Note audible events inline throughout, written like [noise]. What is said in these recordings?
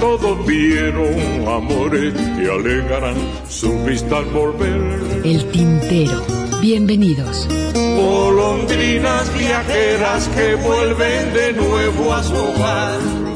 Todos vieron amores que alegarán su vista al volver. El tintero. Bienvenidos. Golondrinas viajeras que vuelven de nuevo a su hogar.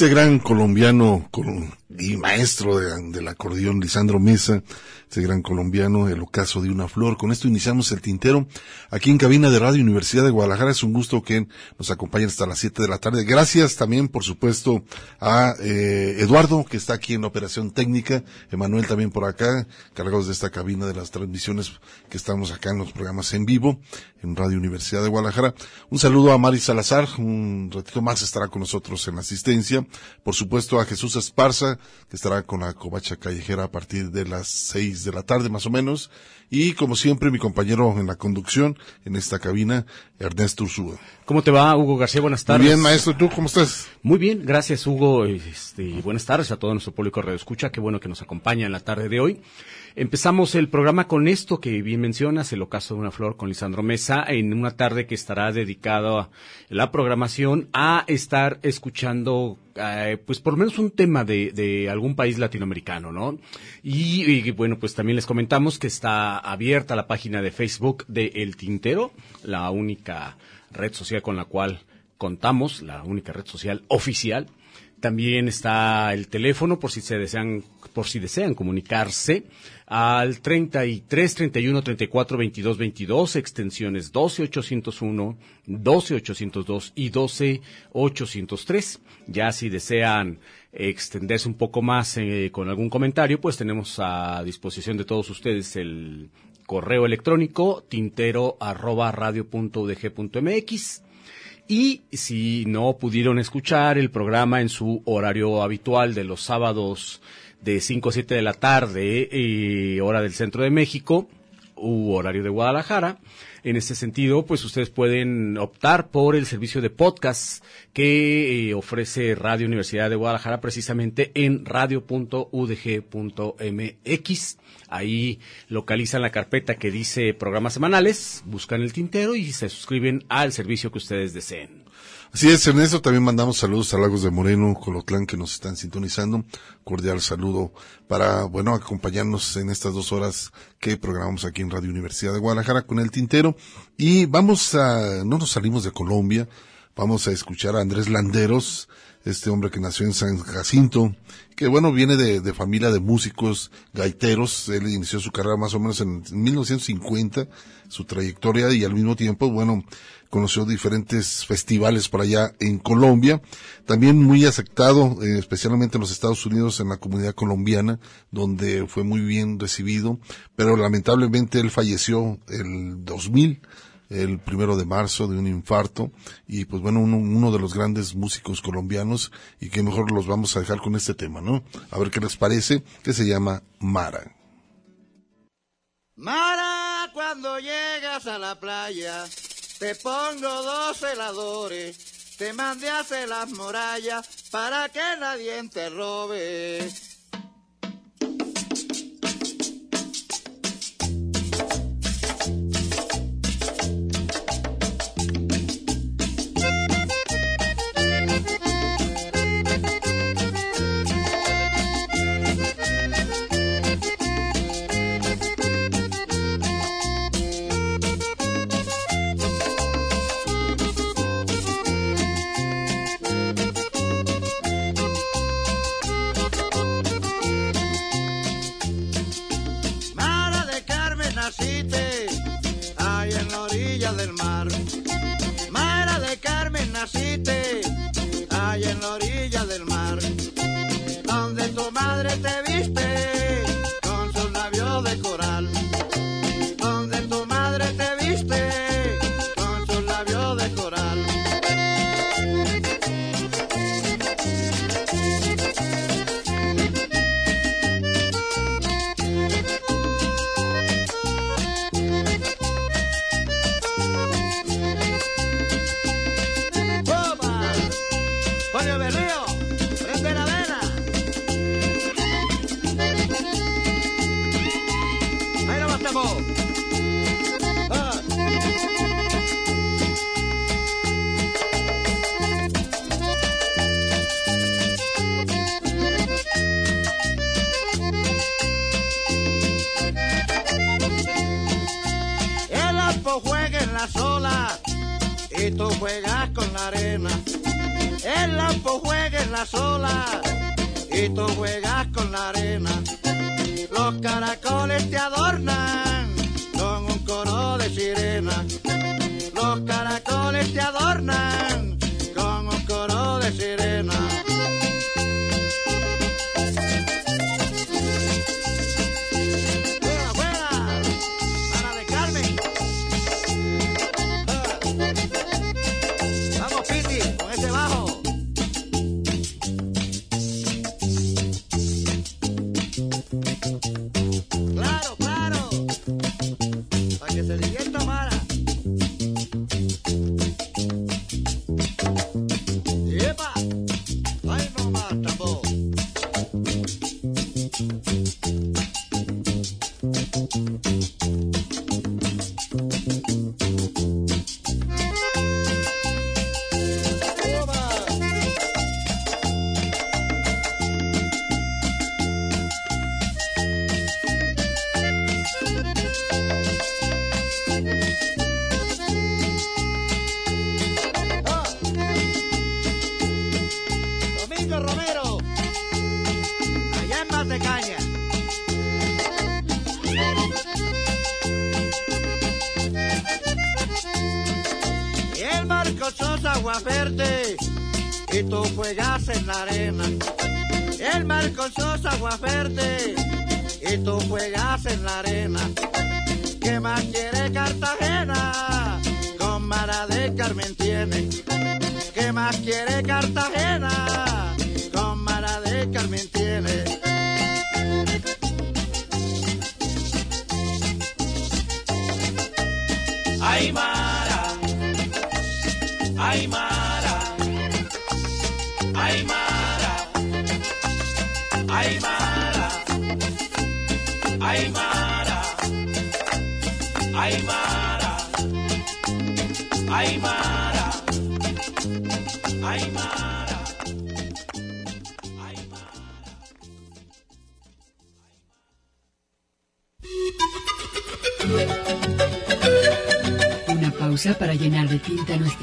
Este gran colombiano maestro de- del acordeón, Lisandro Mesa, este gran colombiano, el ocaso de una flor. Con esto iniciamos el tintero aquí en cabina de Radio Universidad de Guadalajara. Es un gusto que nos acompañen hasta las 7 de la tarde. Gracias también, por supuesto, a eh, Eduardo, que está aquí en operación técnica, Emanuel también por acá, cargados de esta cabina de las transmisiones que estamos acá en los programas en vivo, en Radio Universidad de Guadalajara. Un saludo a Mari Salazar, un ratito más estará con nosotros en asistencia. Por supuesto a Jesús Esparza, que estará con la covacha callejera a partir de las seis de la tarde más o menos. Y como siempre, mi compañero en la conducción, en esta cabina, Ernesto Ursúa. ¿Cómo te va, Hugo García? Buenas tardes. Muy bien, maestro, ¿tú cómo estás? Muy bien, gracias, Hugo. Este, y buenas tardes a todo nuestro público Radio Escucha. Qué bueno que nos acompaña en la tarde de hoy. Empezamos el programa con esto que bien mencionas, el ocaso de una flor con Lisandro Mesa, en una tarde que estará dedicada la programación a estar escuchando, eh, pues por lo menos un tema de, de algún país latinoamericano, ¿no? Y, bueno, pues también les comentamos que está abierta la página de Facebook de El Tintero, la única red social con la cual contamos, la única red social oficial. También está el teléfono por si se desean, por si desean comunicarse al 33 31 34 22 22, extensiones 12 801, 12 802 y 12 803. Ya si desean extenderse un poco más eh, con algún comentario, pues tenemos a disposición de todos ustedes el correo electrónico tintero arroba radio udg mx. Y si no pudieron escuchar el programa en su horario habitual de los sábados de 5 a 7 de la tarde, eh, hora del centro de México, u horario de Guadalajara. En ese sentido, pues ustedes pueden optar por el servicio de podcast que eh, ofrece Radio Universidad de Guadalajara precisamente en radio.udg.mx. Ahí localizan la carpeta que dice programas semanales, buscan el tintero y se suscriben al servicio que ustedes deseen. Así es, Ernesto, también mandamos saludos a Lagos de Moreno, Colotlán, que nos están sintonizando. Cordial saludo para, bueno, acompañarnos en estas dos horas que programamos aquí en Radio Universidad de Guadalajara con el Tintero. Y vamos a, no nos salimos de Colombia, vamos a escuchar a Andrés Landeros, este hombre que nació en San Jacinto, que bueno, viene de, de, familia de músicos gaiteros, él inició su carrera más o menos en 1950, su trayectoria y al mismo tiempo, bueno, conoció diferentes festivales por allá en Colombia, también muy aceptado, eh, especialmente en los Estados Unidos, en la comunidad colombiana, donde fue muy bien recibido, pero lamentablemente él falleció el 2000, el primero de marzo de un infarto y pues bueno uno, de los grandes músicos colombianos y que mejor los vamos a dejar con este tema, ¿no? A ver qué les parece, que se llama Mara. Mara, cuando llegas a la playa, te pongo dos heladores, te mandé hacer las murallas para que nadie te robe.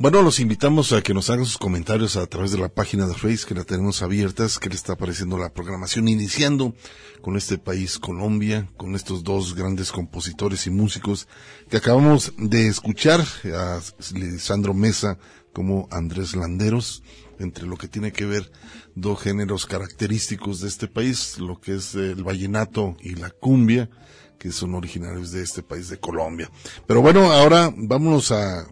Bueno, los invitamos a que nos hagan sus comentarios a través de la página de Facebook que la tenemos abiertas, que le está apareciendo la programación, iniciando con este país Colombia, con estos dos grandes compositores y músicos que acabamos de escuchar, a Lisandro Mesa como Andrés Landeros, entre lo que tiene que ver dos géneros característicos de este país, lo que es el vallenato y la cumbia, que son originarios de este país de Colombia. Pero bueno, ahora vámonos a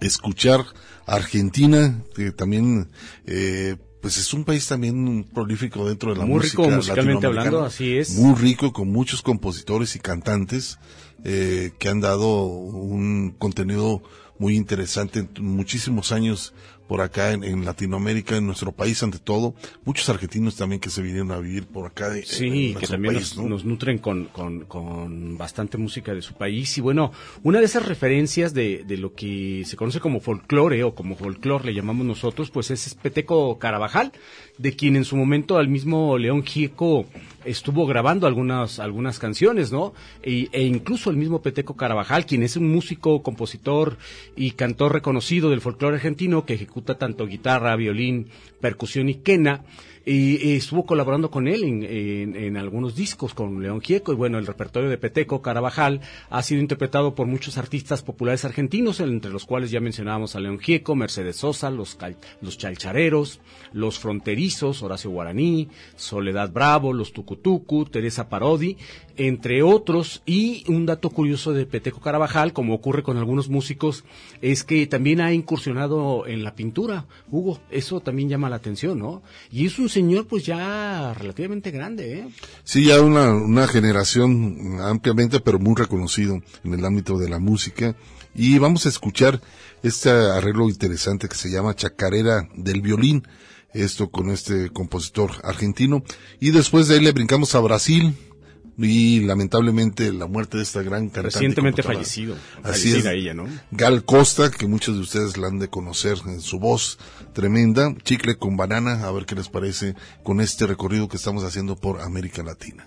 escuchar Argentina, que también, eh, pues es un país también prolífico dentro de la Muy música. rico musicalmente hablando, así es. Muy rico, con muchos compositores y cantantes eh, que han dado un contenido muy interesante en muchísimos años por acá en, en Latinoamérica, en nuestro país ante todo. Muchos argentinos también que se vinieron a vivir por acá. de- en Sí, que también país, nos, ¿no? nos nutren con, con, con bastante música de su país. Y bueno, una de esas referencias de, de lo que se conoce como folclore o como folclore le llamamos nosotros, pues es Peteco Carabajal, de quien en su momento al mismo León Gieco estuvo grabando algunas, algunas canciones, ¿no? E, e incluso el mismo Peteco Carabajal, quien es un músico, compositor y cantor reconocido del folclore argentino, que ejecuta tanto guitarra, violín, percusión y quena, y, y estuvo colaborando con él en, en- en algunos discos con León Gieco. Y bueno, el repertorio de Peteco Carabajal ha sido interpretado por muchos artistas populares argentinos, entre los cuales ya mencionábamos a León Gieco, Mercedes Sosa, los, cal- los Chalchareros, los Fronterizos, Horacio Guaraní, Soledad Bravo, los Tucutucu, Teresa Parodi, entre otros, y un dato curioso de Peteco Carabajal, como ocurre con algunos músicos, es que también ha incursionado en la pintura, Hugo, eso también llama la atención, ¿no? Y es un señor pues ya relativamente grande, ¿eh? Sí, ya una, una generación ampliamente, pero muy reconocido en el ámbito de la música. Y vamos a escuchar este arreglo interesante que se llama Chacarera del Violín. Esto con este compositor argentino. Y después de ahí le brincamos a Brasil. Y lamentablemente la muerte de esta gran cantante. Recientemente fallecido, Así es. ella, ¿no? Gal Costa, que muchos de ustedes la han de conocer en su voz tremenda. Chicle con banana, a ver qué les parece con este recorrido que estamos haciendo por América Latina.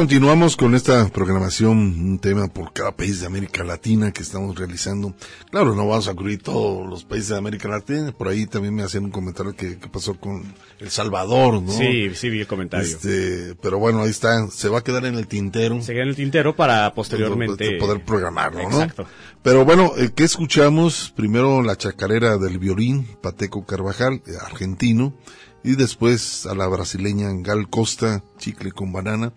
Continuamos con esta programación, un tema por cada país de América Latina que estamos realizando. Claro, no vamos a cubrir todos los países de América Latina, por ahí también me hacían un comentario que, que pasó con El Salvador, ¿no? Sí, sí, vi el comentario. Este, pero bueno, ahí está, se va a quedar en el tintero. Se queda en el tintero para posteriormente poder programarlo, ¿no? Exacto. Pero bueno, eh, ¿qué escuchamos? Primero la chacarera del violín, Pateco Carvajal, eh, argentino, y después a la brasileña Gal Costa, chicle con banana.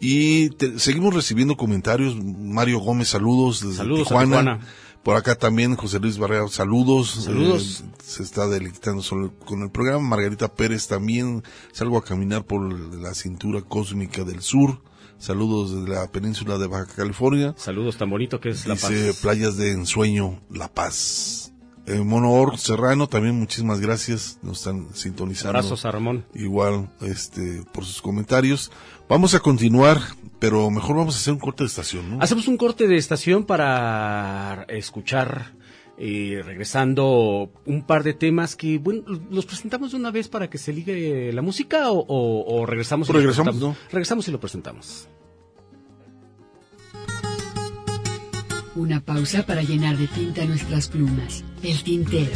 Y te- seguimos recibiendo comentarios. Mario Gómez, saludos desde Saludos a Tijuana. Por acá también José Luis Barrera, saludos. Saludos. Eh, se está deleitando con el programa. Margarita Pérez también. Salgo a caminar por la cintura cósmica del sur. Saludos desde la península de Baja California. Saludos tan bonito que es La Paz. playas de ensueño, La Paz. eh, Monor Serrano, también muchísimas gracias, nos están sintonizando. Abrazos a Ramón. Igual, este, por sus comentarios. Vamos a continuar, pero mejor vamos a hacer un corte de estación, ¿no? Hacemos un corte de estación para escuchar, eh, regresando, un par de temas que, bueno, los presentamos de una vez para que se ligue la música o, o- o regresamos y lo Regresamos, presentamos? Regresamos y lo presentamos. Una pausa para llenar de tinta nuestras plumas. El tintero.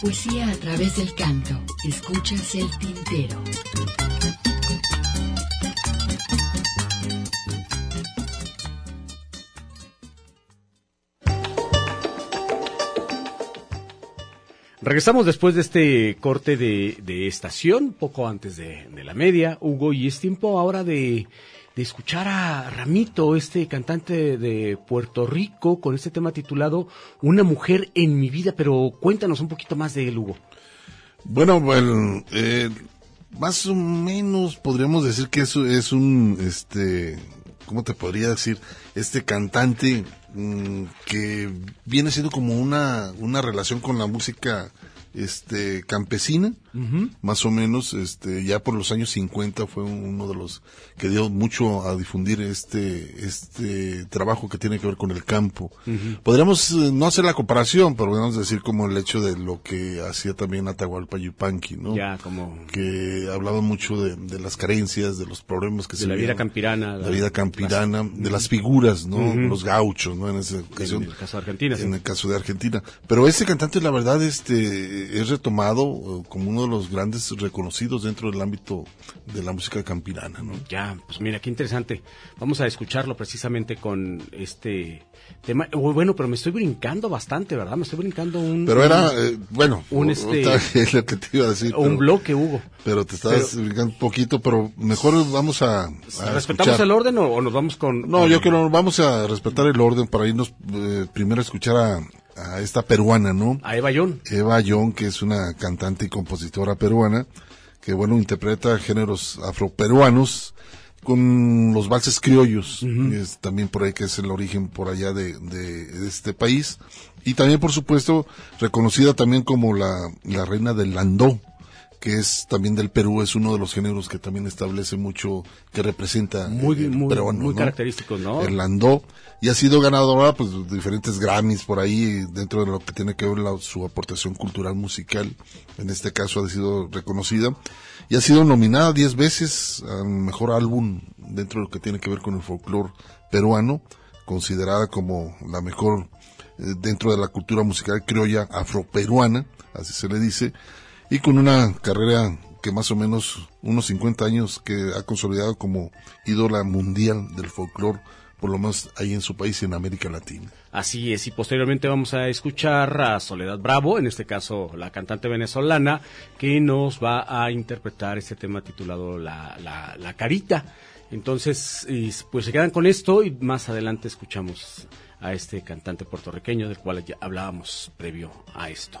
Poesía a través del canto. Escuchas el tintero. Regresamos después de este corte de, estación, poco antes de la media, Hugo, y es tiempo ahora de, de escuchar a Ramito, este cantante de Puerto Rico, con este tema titulado Una mujer en mi vida, pero cuéntanos un poquito más de él, Hugo. Bueno, bueno, eh, más o menos podríamos decir que eso es un, este, ¿cómo te podría decir? Este cantante mm, que viene siendo como una, una relación con la música, este, campesina, más o menos, este, ya por los años 50 fue uno de los que dio mucho a difundir este, este trabajo que tiene que ver con el campo. Podríamos eh, no hacer la comparación, pero podemos decir como el hecho de lo que hacía también Atahualpa Yupanqui, ¿no? Ya, como que hablaba mucho de, de las carencias, de los problemas que de se la vida campirana. la vida campirana, de las figuras, ¿no? Los gauchos, ¿no? En esa En ocasión. el caso de Argentina, sí. En el caso de Argentina. Pero ese cantante, la verdad, este, es retomado eh, como uno de los grandes reconocidos dentro del ámbito de la música campirana, ¿no? Ya, pues mira, qué interesante. Vamos a escucharlo precisamente con este tema. Bueno, pero me estoy brincando bastante, ¿verdad? Me estoy brincando un... Pero era, eh, bueno, un, este- es [laughs] lo que te iba a decir. un pero- bloque, Hugo. Pero te estás Pero- brincando un poquito, pero mejor vamos a, a ¿Respetamos escuchar. el orden o, o nos vamos con...? No, con- yo creo que vamos a respetar el orden para irnos eh, primero a escuchar a, a esta peruana, ¿no? A Eva John. Eva Young, que es una cantante y compositora peruana, que bueno, interpreta géneros afroperuanos con los valses criollos, es también por ahí que es el origen por allá de, de- de este país, y también por supuesto reconocida también como la, la reina del landó, que es también del Perú, es uno de los géneros que también establece mucho, que representa Muy, el muy, peruano, muy ¿no? característicos, ¿no? el landó y ha sido ganadora pues de diferentes Grammys por ahí dentro de lo que tiene que ver la- su aportación cultural musical en este caso ha sido reconocida y ha sido nominada 10 veces al mejor álbum dentro de lo que tiene que ver con el folclore peruano considerada como la mejor eh, dentro de la cultura musical criolla afroperuana así se le dice y con una carrera que más o menos unos 50 años que ha consolidado como ídola mundial del folclore, por lo menos ahí en su país en América Latina. Así es, y posteriormente vamos a escuchar a Soledad Bravo, en este caso la cantante venezolana, que nos va a interpretar este tema titulado La, la, la Carita. Entonces, pues se quedan con esto y más adelante escuchamos a este cantante puertorriqueño del cual ya hablábamos previo a esto.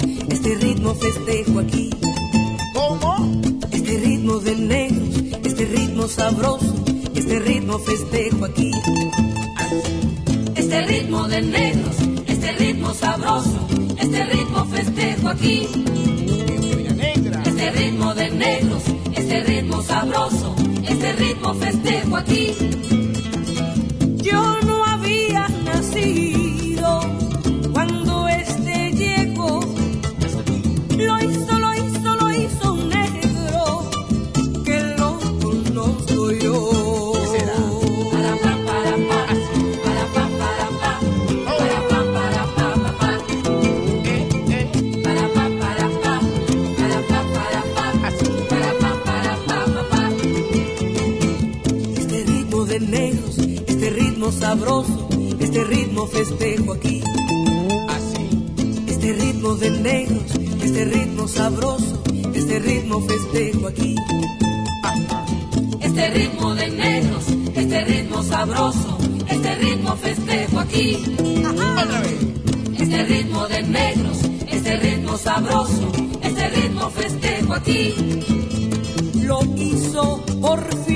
ritmo festejo aquí. ¿Cómo? Este ritmo de negros, este ritmo sabroso, este ritmo festejo aquí. Este ritmo de negros, este ritmo sabroso, este ritmo festejo aquí. Este ritmo de negros, este ritmo sabroso, este ritmo festejo aquí. ritmo sabroso, este ritmo festejo aquí. Así. Este ritmo de negros, este ritmo sabroso, este ritmo festejo aquí. Este ritmo de negros, este ritmo sabroso, este ritmo festejo aquí. Este ritmo de negros, este ritmo sabroso, este ritmo festejo aquí. Lo hizo por fin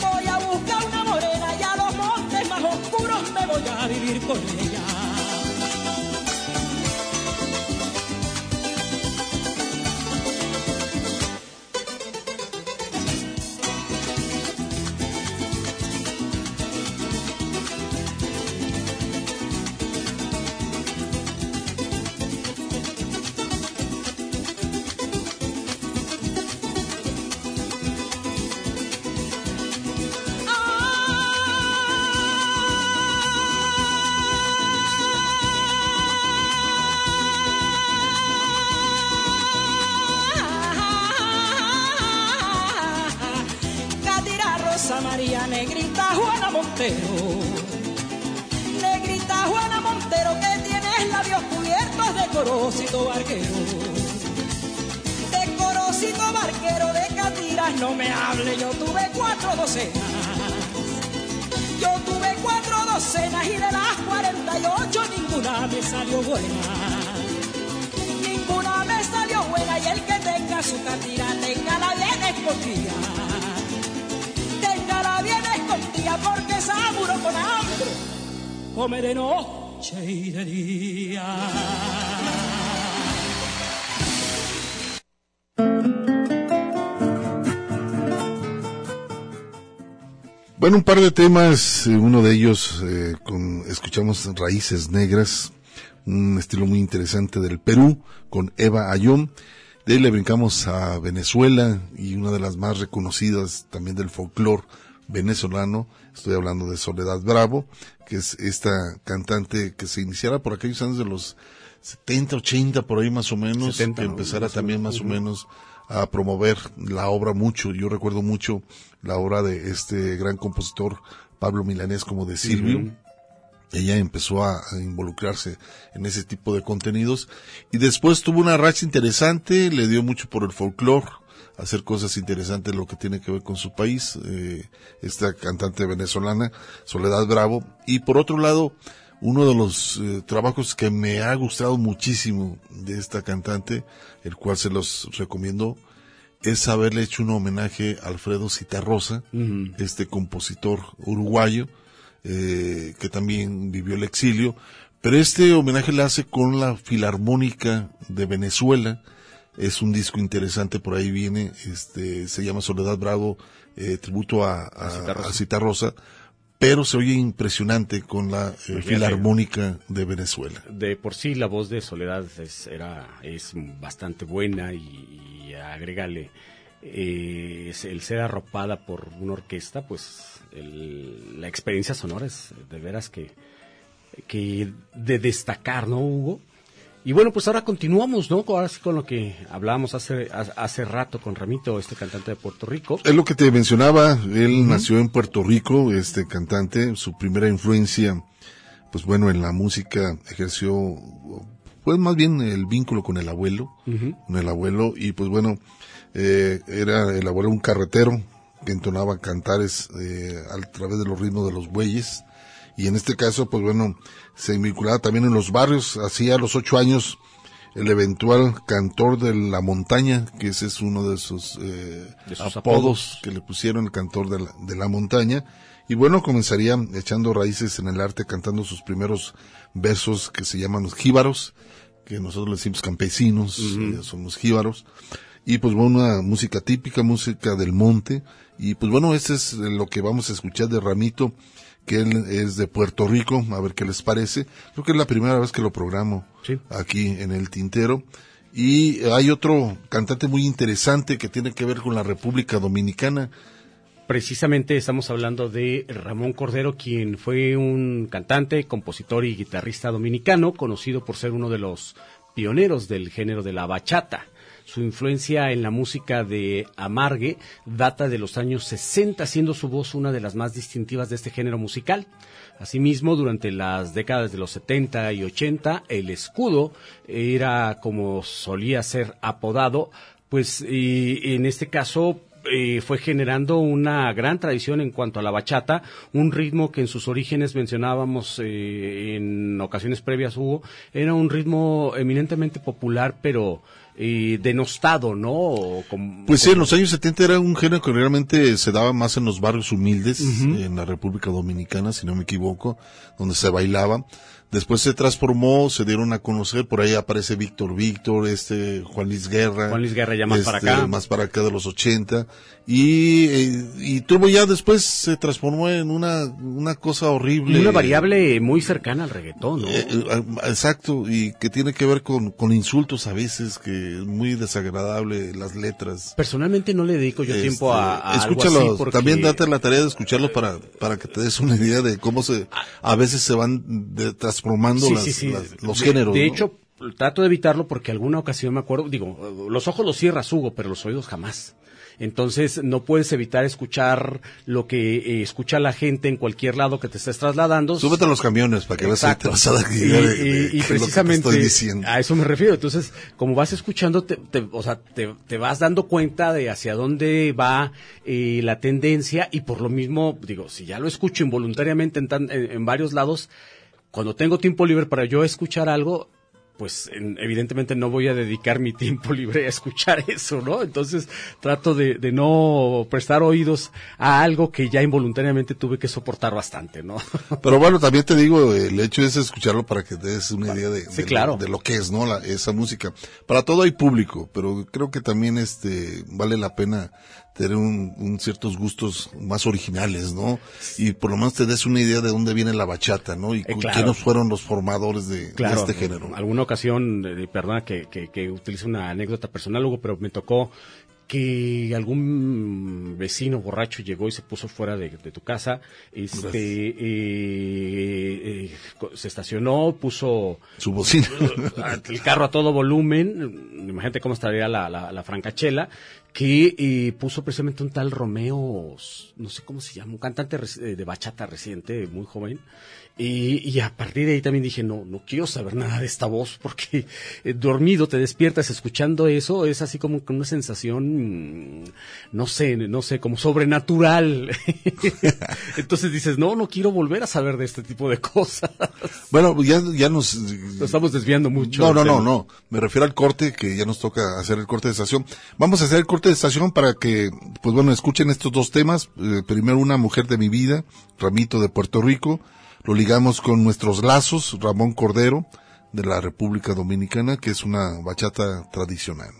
Voy a buscar una morena y a los montes más oscuros me voy a vivir con ella. Bueno, un par de temas, eh, uno de ellos, eh, con, escuchamos Raíces Negras, un estilo muy interesante del Perú, con Eva Ayón. De ahí le brincamos a Venezuela y una de las más reconocidas también del folclore venezolano, estoy hablando de Soledad Bravo, que es esta cantante que se iniciara por aquellos años de los 70, 80, por ahí más o menos, 70, que ¿no? empezara Más también más o menos a promover la obra mucho. Yo recuerdo mucho la obra de este gran compositor Pablo Milanés como de Silvio. Ella empezó a, a involucrarse en ese tipo de contenidos y después tuvo una racha interesante, le dio mucho por el folclore, hacer cosas interesantes lo que tiene que ver con su país, eh, esta cantante venezolana, Soledad Bravo. Y por otro lado, uno de los eh, trabajos que me ha gustado muchísimo de esta cantante, el cual se los recomiendo, es haberle hecho un homenaje a Alfredo Citarrosa, este compositor uruguayo, eh, que también vivió el exilio, pero este homenaje le hace con la Filarmónica de Venezuela, es un disco interesante, por ahí viene, este, se llama Soledad Bravo, eh, tributo a, a, Citarrosa. a Citarrosa, pero se oye impresionante con la eh. Filarmónica de Venezuela. De por sí la voz de Soledad es, era, es bastante buena y, y agrégale eh, el ser arropada por una orquesta, pues el- la experiencia sonora es de veras que, que de destacar, ¿no, Hugo? Y bueno, pues ahora continuamos, ¿no? Ahora sí con lo que hablábamos hace, hace rato con Ramito, este cantante de Puerto Rico. Es lo que te mencionaba, él nació en Puerto Rico, este cantante, su primera influencia, pues bueno, en la música ejerció, pues más bien el vínculo con el abuelo, con el abuelo, y pues bueno, eh, era el abuelo un carretero que entonaba cantares eh, a través de los ritmos de los bueyes, y en este caso, pues bueno, se vinculaba también en los barrios, hacía a los ocho años el eventual cantor de la montaña, que ese es uno de sus, eh, De sus apodos, apodos. que le pusieron el cantor de la, de la montaña. Y bueno, comenzaría echando raíces en el arte, cantando sus primeros versos que se llaman los jíbaros, que nosotros le decimos campesinos, eh, son los jíbaros. Y pues bueno, una música típica, música del monte. Y pues bueno, este es lo que vamos a escuchar de Ramito, que él es de Puerto Rico, a ver qué les parece. Creo que es la primera vez que lo programo Sí. aquí en el Tintero. Y hay otro cantante muy interesante que tiene que ver con la República Dominicana. Precisamente estamos hablando de Ramón Cordero, quien fue un cantante, compositor y guitarrista dominicano, conocido por ser uno de los pioneros del género de la bachata. Su influencia en la música de Amargue data de los años 60, siendo su voz una de las más distintivas de este género musical. Asimismo, durante las décadas de los 70 y 80, el escudo era como solía ser apodado, pues y en este caso eh, fue generando una gran tradición en cuanto a la bachata, un ritmo que en sus orígenes mencionábamos eh, en ocasiones previas hubo, era un ritmo eminentemente popular, pero eh, denostado, ¿no? Pues sí, en los años 70 era un género que realmente se daba más en los barrios humildes, en la República Dominicana, si no me equivoco, donde se bailaba. Después se transformó, se dieron a conocer, por ahí aparece Víctor Víctor, este Juan Luis Guerra. Juan Luis Guerra ya más para este, acá. Más para acá de los 80. Y, eh, y tuvo ya después se transformó en una, una cosa horrible. una variable muy cercana al reggaetón, ¿no? Eh, eh, exacto, y que tiene que ver con, con insultos a veces, que es muy desagradable las letras. Personalmente no le dedico yo Este, tiempo a, a algo escúchalo, así porque también date la tarea de escucharlo para, para que te des una idea de cómo se, a veces se van de- transformando Sí, las- sí, sí. las- los De- géneros. De ¿no? hecho, trato de evitarlo porque alguna ocasión me acuerdo, digo, los ojos los cierras, Hugo, pero los oídos jamás. Entonces no puedes evitar escuchar lo que eh, escucha la gente en cualquier lado que te estés trasladando. Súbete a los camiones para que veas Exacto. te vas a dar Y, de- y- precisamente estoy a eso me refiero. Entonces, como vas escuchando, te, te- o sea, te, te vas dando cuenta de hacia dónde va eh, la tendencia y por lo mismo, digo, si ya lo escucho involuntariamente en, tan- en- en varios lados, cuando tengo tiempo libre para yo escuchar algo, pues en- evidentemente no voy a dedicar mi tiempo [laughs] libre a escuchar eso, ¿no? Entonces trato de, de no prestar oídos a algo que ya involuntariamente tuve que soportar bastante, ¿no? [laughs] Pero bueno, también te digo, el hecho es escucharlo para que te des una idea de, Sí, de- claro. de lo que es, ¿no? La- esa música. Para todo hay público, pero creo que también este vale la pena tener un, un ciertos gustos más originales, ¿no? Y por lo menos te des una idea de dónde viene la bachata, ¿no? Y Eh, claro. quiénes fueron los formadores de, este género. en alguna ocasión, eh, perdona que, que, que utilice una anécdota personal, Hugo, pero me tocó que algún vecino borracho llegó y se puso fuera de, de tu casa, este, eh, eh, se estacionó, puso su bocina, [laughs] el carro a todo volumen, imagínate cómo estaría la, la, la francachela, que eh, puso precisamente un tal Romeo, no sé cómo se llama, un cantante eh, de bachata reciente, muy joven, y, y a partir de ahí también dije, no, no quiero saber nada de esta voz, porque eh, dormido te despiertas escuchando eso, es así como una sensación, mm, no sé, no sé, como sobrenatural. [laughs] Entonces dices, no, no quiero volver a saber de este tipo de cosas. Bueno, ya, ya nos... Nos estamos desviando mucho. No, no, no, no. Me refiero al corte, que ya nos toca hacer el corte de estación. Vamos a hacer el corte de estación para que, pues bueno, escuchen estos dos temas. Eh, primero, Una mujer de mi vida, Ramito de Puerto Rico. Lo ligamos con nuestros lazos, Ramón Cordero, de la República Dominicana, que es una bachata tradicional.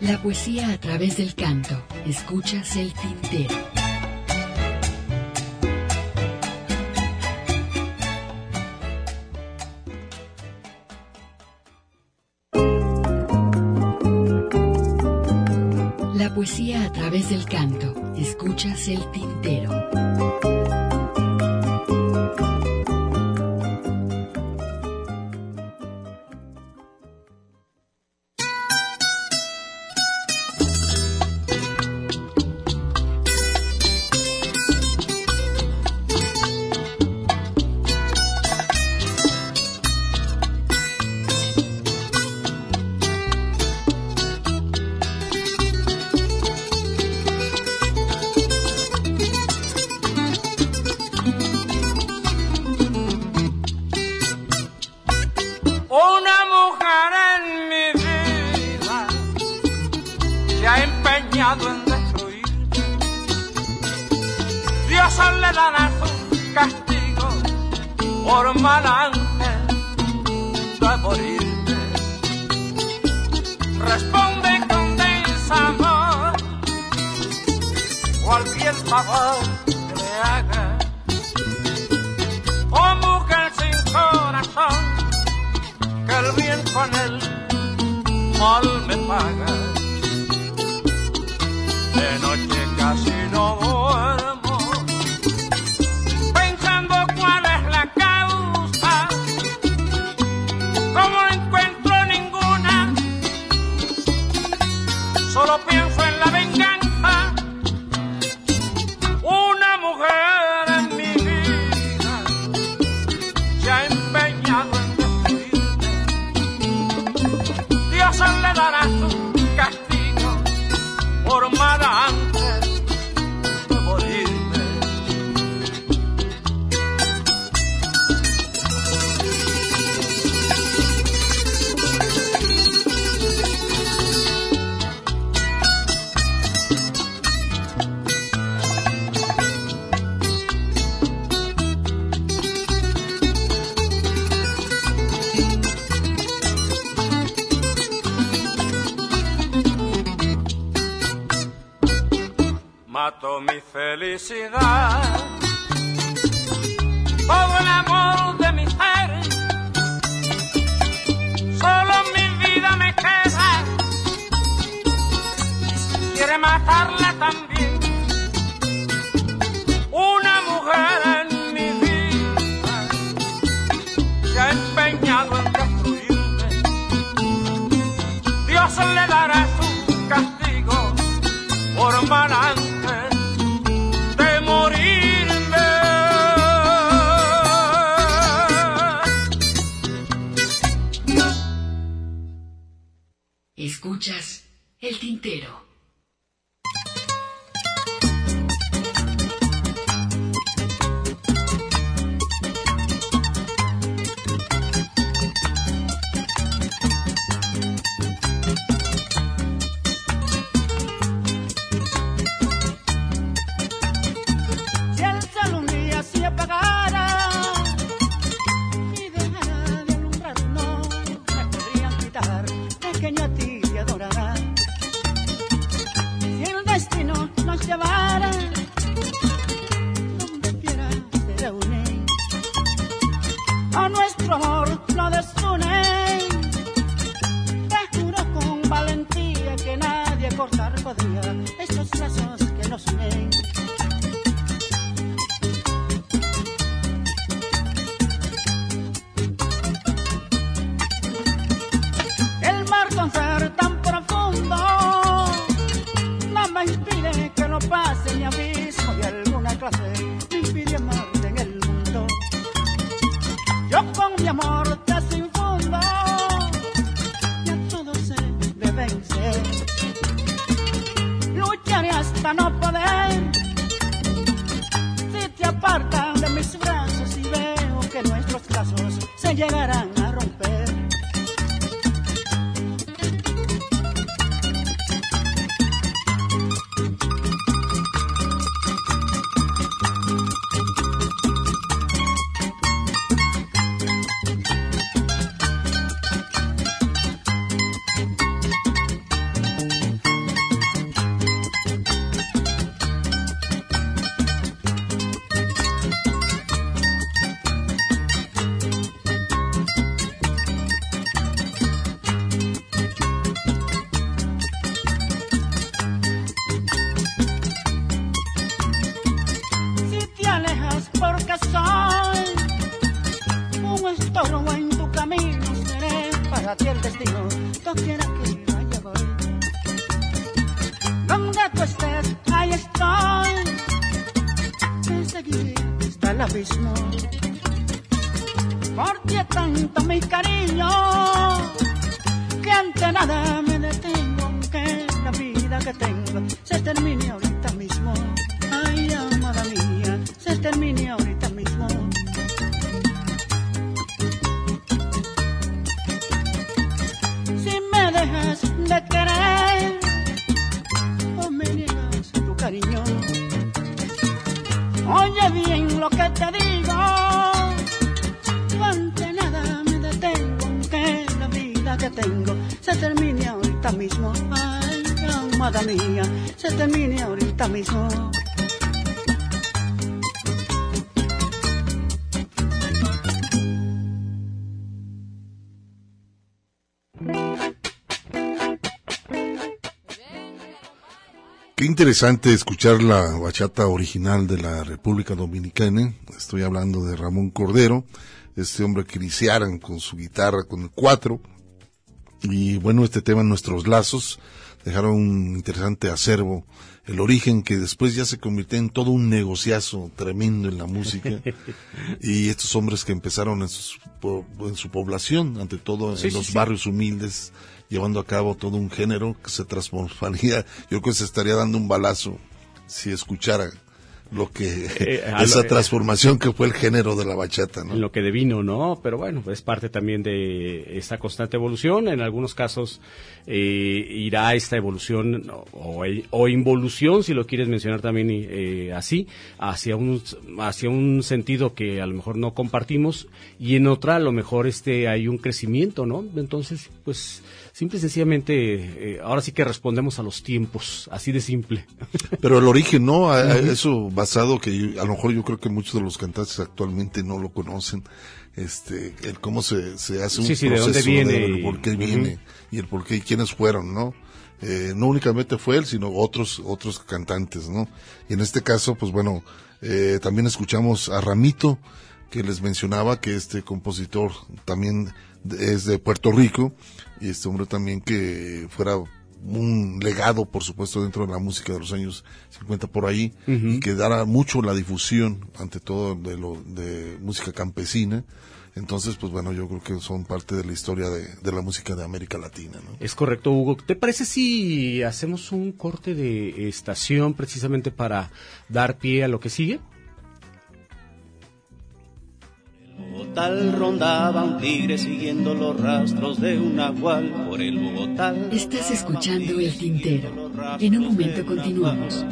La poesía a través del canto. Escuchas el tintero. Través del canto. Escuchas el tintero. Que tengo se termine interesante escuchar la bachata original de la República Dominicana. Estoy hablando de Ramón Cordero, este hombre que iniciaron con su guitarra, con el cuatro. Y bueno, este tema, Nuestros Lazos, dejaron un interesante acervo. El origen que después ya se convirtió en todo un negociazo tremendo en la música. [laughs] y estos hombres que empezaron en, sus en su población, ante todo en sí, los sí. barrios humildes, llevando a cabo todo un género que se transformaría. Yo creo que se estaría dando un balazo si escuchara lo que Eh, [laughs] a esa lo- transformación que fue el género de la bachata, ¿no? en lo que devino, ¿no? Pero bueno, es parte también de esta constante evolución. En algunos casos eh, irá esta evolución o, o involución, si lo quieres mencionar también eh, así, hacia un, hacia un sentido que a lo mejor no compartimos y en otra a lo mejor este hay un crecimiento, ¿no? Entonces, pues simple y sencillamente, eh, ahora sí que respondemos a los tiempos, así de simple. [laughs] Pero el origen, ¿no? A- a- Ujú. Eso basado que a lo mejor yo creo que muchos de los cantantes actualmente no lo conocen. Este, el cómo se, se hace un Sí, sí, de proceso dónde viene el por qué viene y el por qué y quiénes fueron, ¿no? Eh, no únicamente fue él, sino otros, otros cantantes, ¿no? Y en este caso, pues bueno, eh, también escuchamos a Ramito, que les mencionaba que este compositor también es de Puerto Rico y este hombre también que fuera un legado, por supuesto, dentro de la música de los años 50 por ahí y que dará mucho la difusión, ante todo, de, lo, de música campesina. Entonces, pues bueno, yo creo que son parte de la historia de, de la música de América Latina, ¿no? Es correcto, Hugo. ¿Te parece si hacemos un corte de estación precisamente para dar pie a lo que sigue? Bogotá rondaba un tigre siguiendo los rastros de un nahual por el Bogotá. Estás escuchando El Tintero. En un momento continuamos.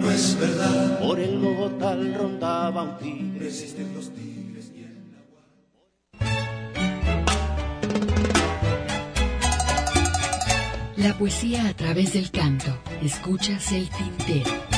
No es verdad. Por el Bogotá rondaba un tigre. Existen los tigres La poesía a través del canto. Escuchas El Tintero.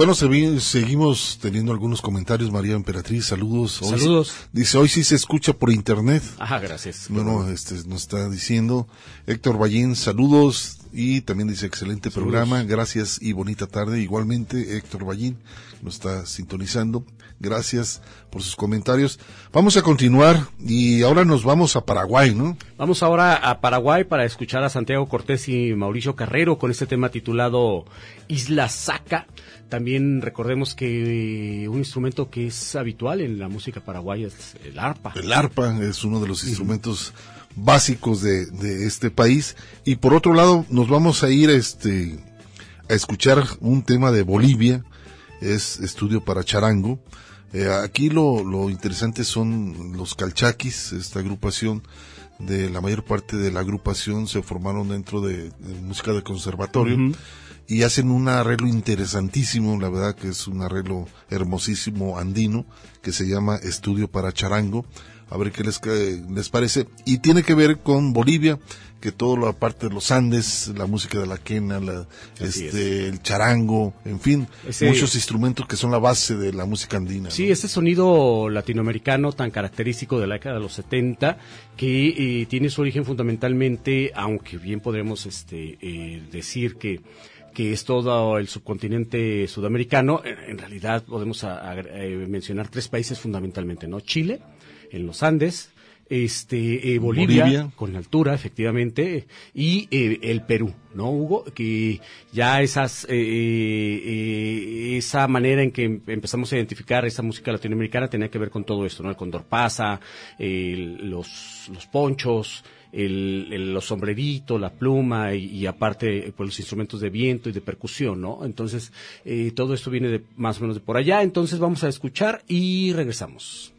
Bueno, se- seguimos teniendo algunos comentarios. María Emperatriz, saludos. Hoy- Saludos. dice, hoy sí se escucha por internet. Ajá, gracias. Bueno, este nos está diciendo Héctor Ballín, saludos y también dice excelente Saludos. programa, gracias y bonita tarde. Igualmente Héctor Ballín nos está sintonizando. Gracias por sus comentarios. Vamos a continuar y ahora nos vamos a Paraguay, ¿no? Vamos ahora a Paraguay para escuchar a Santiago Cortés y Mauricio Carrero con este tema titulado Isla Saca. También recordemos que eh, un instrumento que es habitual en la música paraguaya es el arpa. El arpa es uno de los instrumentos básicos de, de este país. Y por otro lado, nos vamos a ir este, a escuchar un tema de Bolivia, es estudio para charango. Eh, aquí lo, lo interesante son los calchaquis, esta agrupación de la mayor parte de la agrupación se formaron dentro de, de música de conservatorio y hacen un arreglo interesantísimo, la verdad que es un arreglo hermosísimo andino que se llama Estudio para Charango. A ver qué les, les parece. Y tiene que ver con Bolivia, que toda la parte de los Andes, la música de la quena, la, Así este, el charango, en fin, Ese- muchos instrumentos que son la base de la música andina. Sí, ese sonido latinoamericano tan característico de la década de los 70 que eh, tiene su origen fundamentalmente, aunque bien podremos este, eh, decir que que es todo el subcontinente sudamericano, en, en realidad podemos a- a- eh, mencionar tres países fundamentalmente, ¿no? Chile, en los Andes, este, eh, Bolivia, Bolivia. con altura, efectivamente, y eh, el Perú, ¿no, Hugo? Que ya esas, eh, eh, esa manera en que em- empezamos a identificar esa música latinoamericana tenía que ver con todo esto, ¿no? El condor pasa, los, los ponchos, el, el- los sombreritos, la pluma y, y aparte pues los instrumentos de viento y de percusión, ¿no? Entonces, eh, todo esto viene de, más o menos de por allá, entonces vamos a escuchar y regresamos.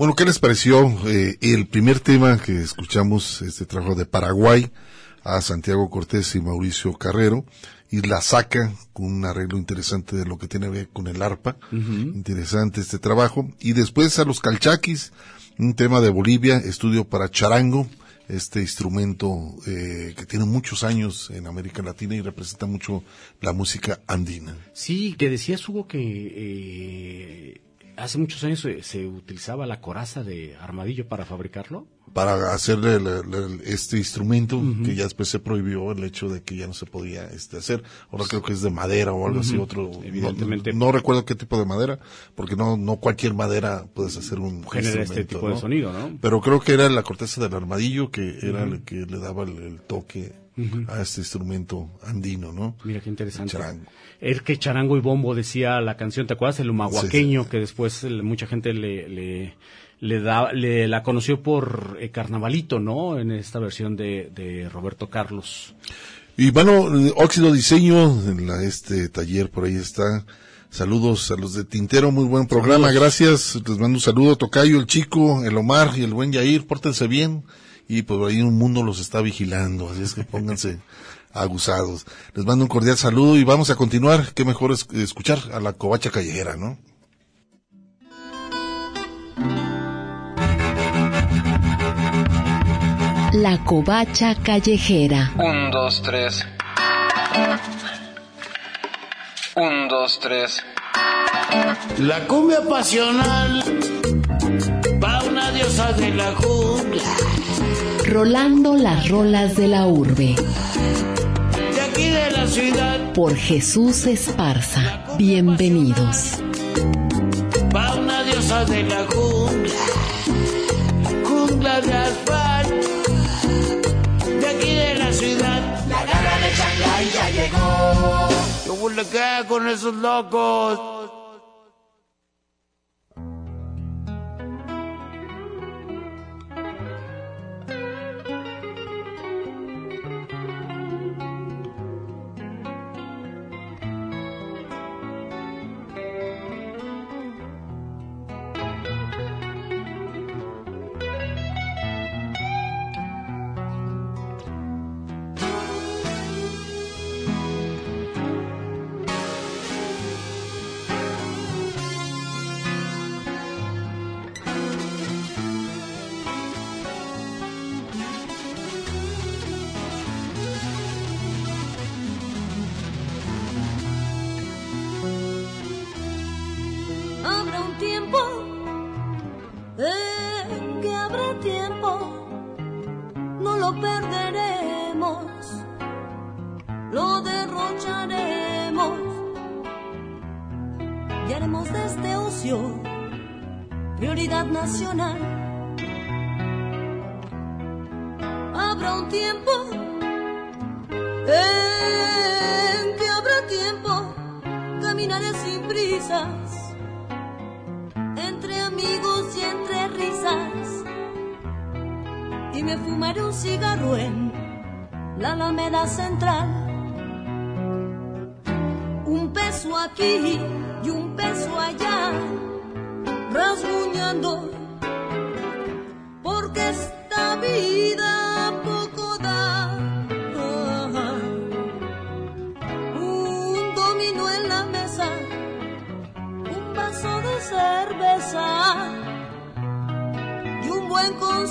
Bueno, ¿qué les pareció eh, el primer tema que escuchamos, este trabajo de Paraguay, a Santiago Cortés y Mauricio Carrero, y la saca con un arreglo interesante de lo que tiene que ver con el arpa, interesante este trabajo, y después a los calchaquis, un tema de Bolivia, estudio para charango, este instrumento eh, que tiene muchos años en América Latina y representa mucho la música andina. Sí, que decías Hugo que eh, hace muchos años se, se utilizaba la coraza de armadillo para fabricarlo. Para hacerle el- el- este instrumento que ya después se prohibió el hecho de que ya no se podía este hacer. Ahora creo que es de madera o algo así, otro. Evidentemente. No, no recuerdo qué tipo de madera, porque no, no cualquier madera puedes hacer un Genera este tipo de sonido, ¿no? Pero creo que era la corteza del armadillo que era el que le daba el, el toque a este instrumento andino, ¿no? Mira qué interesante. Charango. El que charango y bombo decía la canción, ¿te acuerdas? El humahuaqueño, que después el- mucha gente le, le, le da, le, la conoció por eh, Carnavalito, ¿no? En esta versión de, de Roberto Carlos. Y bueno, eh, Óxido Diseño, en la, este taller por ahí está. Saludos a los de Tintero, muy buen programa, Saludos. gracias. Les mando un saludo, Tocayo, el chico, el Omar y el buen Yair, pórtense bien. Y pues ahí un mundo los está vigilando, así es que pónganse [laughs] aguzados. Les mando un cordial saludo y vamos a continuar. Qué mejor es escuchar a la covacha callejera, ¿no? La covacha callejera. Un, dos, tres. Un, dos, tres. La cumbia pasional va una diosa de la jungla. Rolando las rolas de la urbe. Ciudad Por Jesús Esparza. Bienvenidos. va una diosa de la jungla. Jungla de asfalto. De aquí de la ciudad. La garra de Shanghái ya llegó. Yo voy a quedar con esos locos. Tiempo en que habrá tiempo, caminaré sin prisas entre amigos y entre risas. Y me fumaré un cigarro en la Alameda Central. Un peso aquí y un peso allá, rasguñando, porque esta vida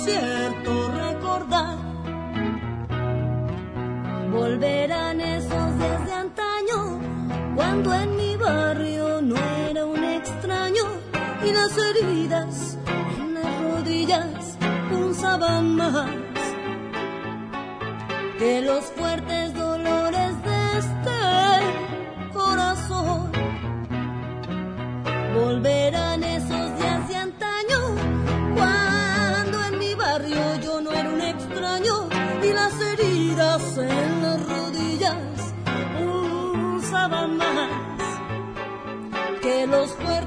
concierto recordar. Volverán esos días de antaño, cuando en mi barrio no era un extraño y las heridas en las rodillas punzaban más que los fuertes que los fuertes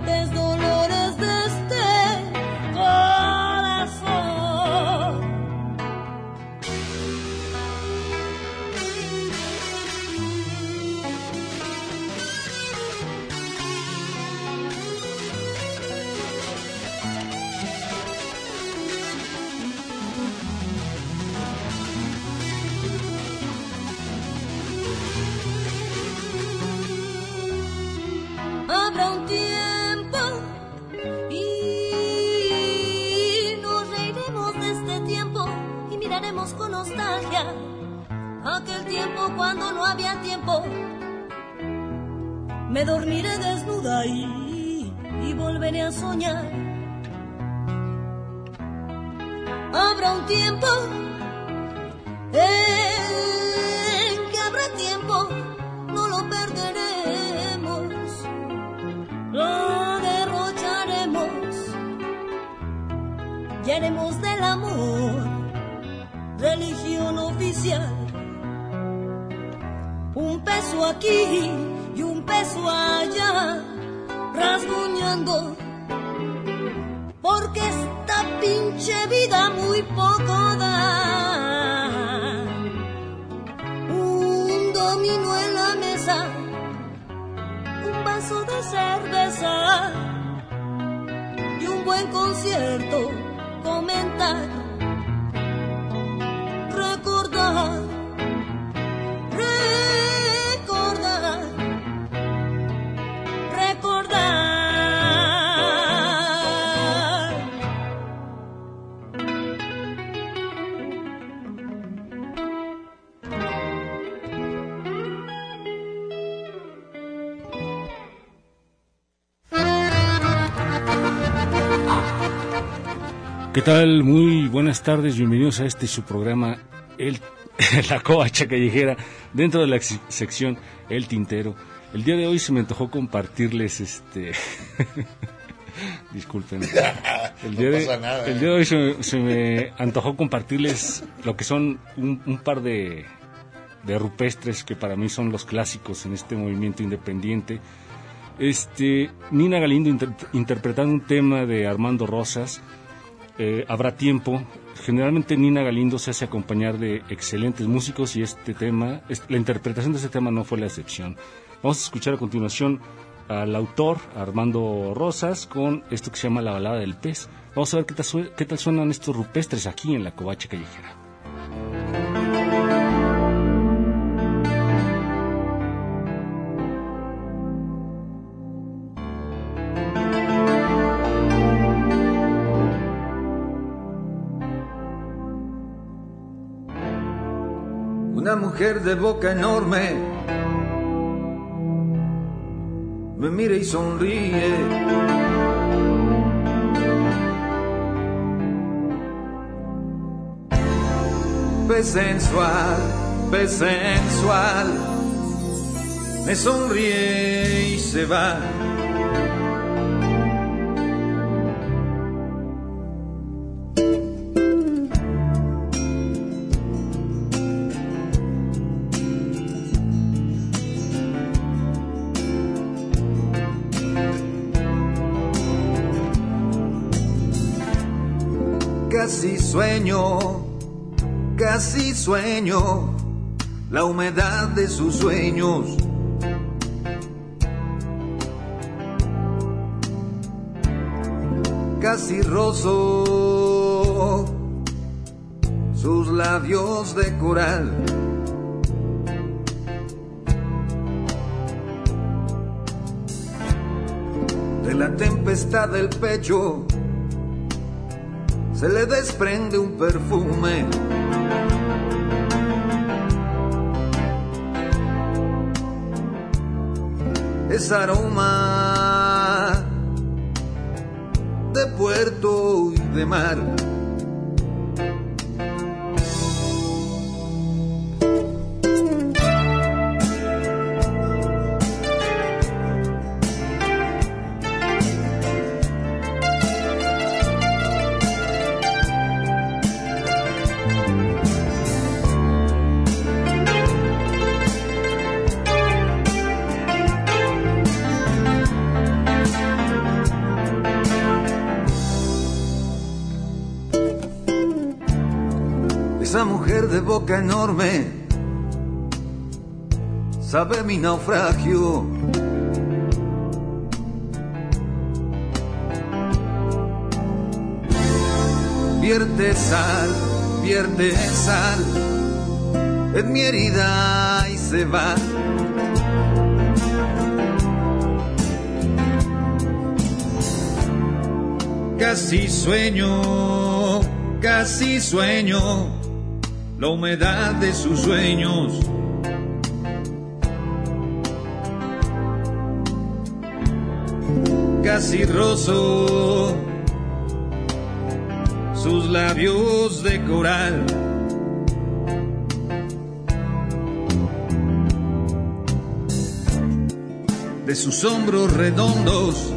cuando no había tiempo. Me dormiré desnuda y, volveré a soñar. Habrá un tiempo en que habrá tiempo, no lo perderemos lo derrocharemos y haremos del amor religión oficial. Un peso aquí y un peso allá, rasguñando, porque esta pinche vida muy poco da. Un dominó en la mesa un vaso de cerveza y un buen concierto comentar tal? Muy buenas tardes, bienvenidos a este su programa, el, [laughs] La Covacha Callejera, dentro de la sección El Tintero. El día de hoy se me antojó compartirles este... [laughs] Disculpen. [laughs] El día, No de, pasa nada. el día de hoy se, me- se me antojó compartirles lo que son un, un par de, de rupestres que para mí son los clásicos en este movimiento independiente. Este, Nina Galindo inter- interpretando un tema de Armando Rosas, eh, Habrá tiempo. Generalmente Nina Galindo se hace acompañar de excelentes músicos y este tema, la interpretación de este tema no fue la excepción. Vamos a escuchar a continuación al autor Armando Rosas con esto que se llama La balada del pez. Vamos a ver qué tal, qué tal suenan estos rupestres aquí en la covacha callejera. Una mujer de boca enorme me mira y sonríe. Pez sensual, sensual, me sonríe y se va. Sueño, casi sueño la humedad de sus sueños. Casi rozo sus labios de coral. De la tempestad del pecho se le desprende un perfume. Es aroma de puerto y de mar. Boca enorme sabe mi naufragio. Vierte sal, vierte sal en mi herida y se va. Casi sueño, casi sueño la humedad de sus sueños. Casi rozo sus labios de coral. De sus hombros redondos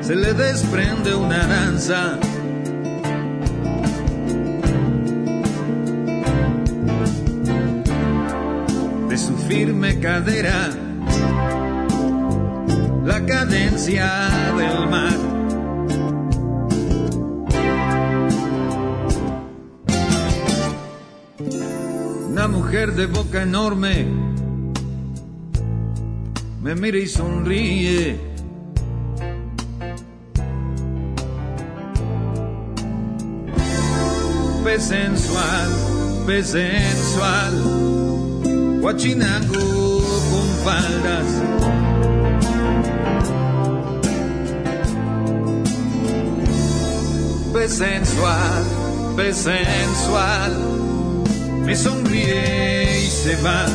se le desprende una danza. Firme cadera, la cadencia del mar. Una mujer de boca enorme me mira y sonríe. Pez sensual, pez sensual Huachinango con faldas. Pez sensual, me sonríe y se va.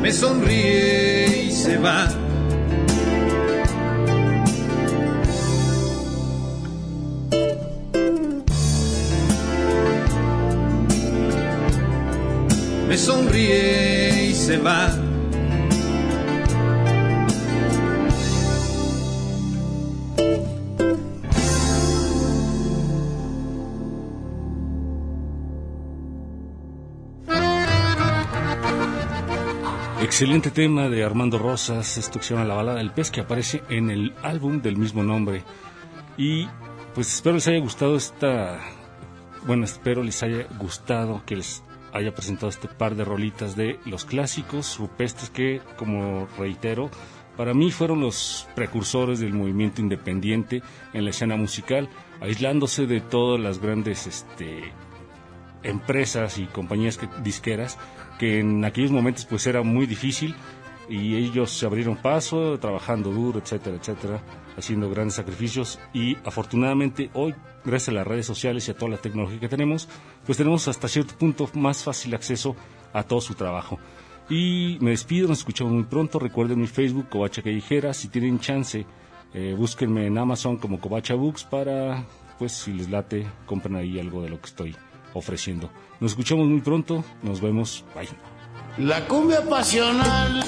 Me sonríe y se va. Y se va. Excelente tema de Armando Rosas, esto que se llama La balada del pez, que aparece en el álbum del mismo nombre. Y pues espero les haya gustado esta, bueno, espero les haya gustado que les haya presentado este par de rolitas de los clásicos rupestres que, como reitero, para mí fueron los precursores del movimiento independiente en la escena musical, aislándose de todas las grandes este, empresas y compañías que- disqueras que en aquellos momentos pues era muy difícil y ellos se abrieron paso trabajando duro, etcétera, etcétera, haciendo grandes sacrificios y afortunadamente hoy gracias a las redes sociales y a toda la tecnología que tenemos, pues tenemos hasta cierto punto más fácil acceso a todo su trabajo. Y me despido, nos escuchamos muy pronto. Recuerden mi Facebook, Covacha Callejera. Si tienen chance, eh, búsquenme en Amazon como Covacha Books para, pues si les late, compren ahí algo de lo que estoy ofreciendo. Nos escuchamos muy pronto. Nos vemos. Bye. La cumbia pasional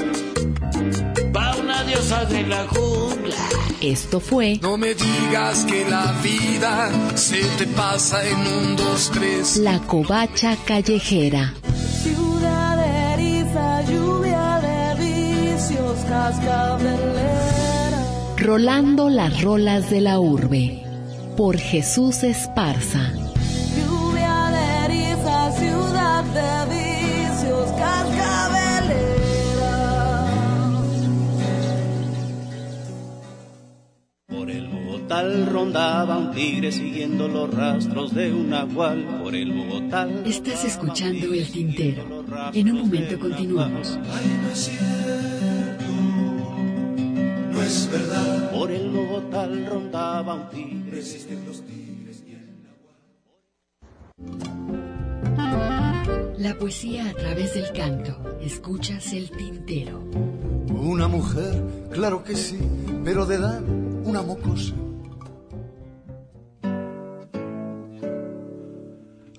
diosa de la jungla. Esto fue No me digas que la vida se te pasa en un, dos, tres. La Covacha Callejera. Ciudad de eriza, lluvia de vicios, cascabelera. Rolando las rolas de la urbe. Por Jesús Esparza. Lluvia de eriza, ciudad de vicios, el Bogotá rondaba un tigre siguiendo los rastros de un nahual. Por el Bogotá. Estás escuchando El Tintero. En un momento continuamos. No es verdad. Por el Bogotá rondaba un tigre. Existen los tigres y el La poesía a través del canto. Escuchas El Tintero. Una mujer, claro que sí, pero de edad una mocosa.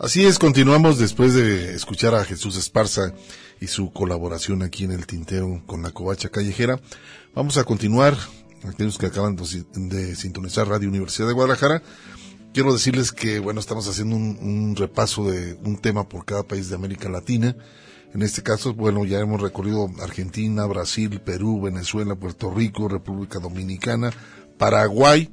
Así es, continuamos después de escuchar a Jesús Esparza y su colaboración aquí en el Tintero con la Covacha Callejera. Vamos a continuar, aquellos que acaban de sintonizar Radio Universidad de Guadalajara. Quiero decirles que, bueno, estamos haciendo un, un repaso de un tema por cada país de América Latina. En este caso, bueno, ya hemos recorrido Argentina, Brasil, Perú, Venezuela, Puerto Rico, República Dominicana, Paraguay.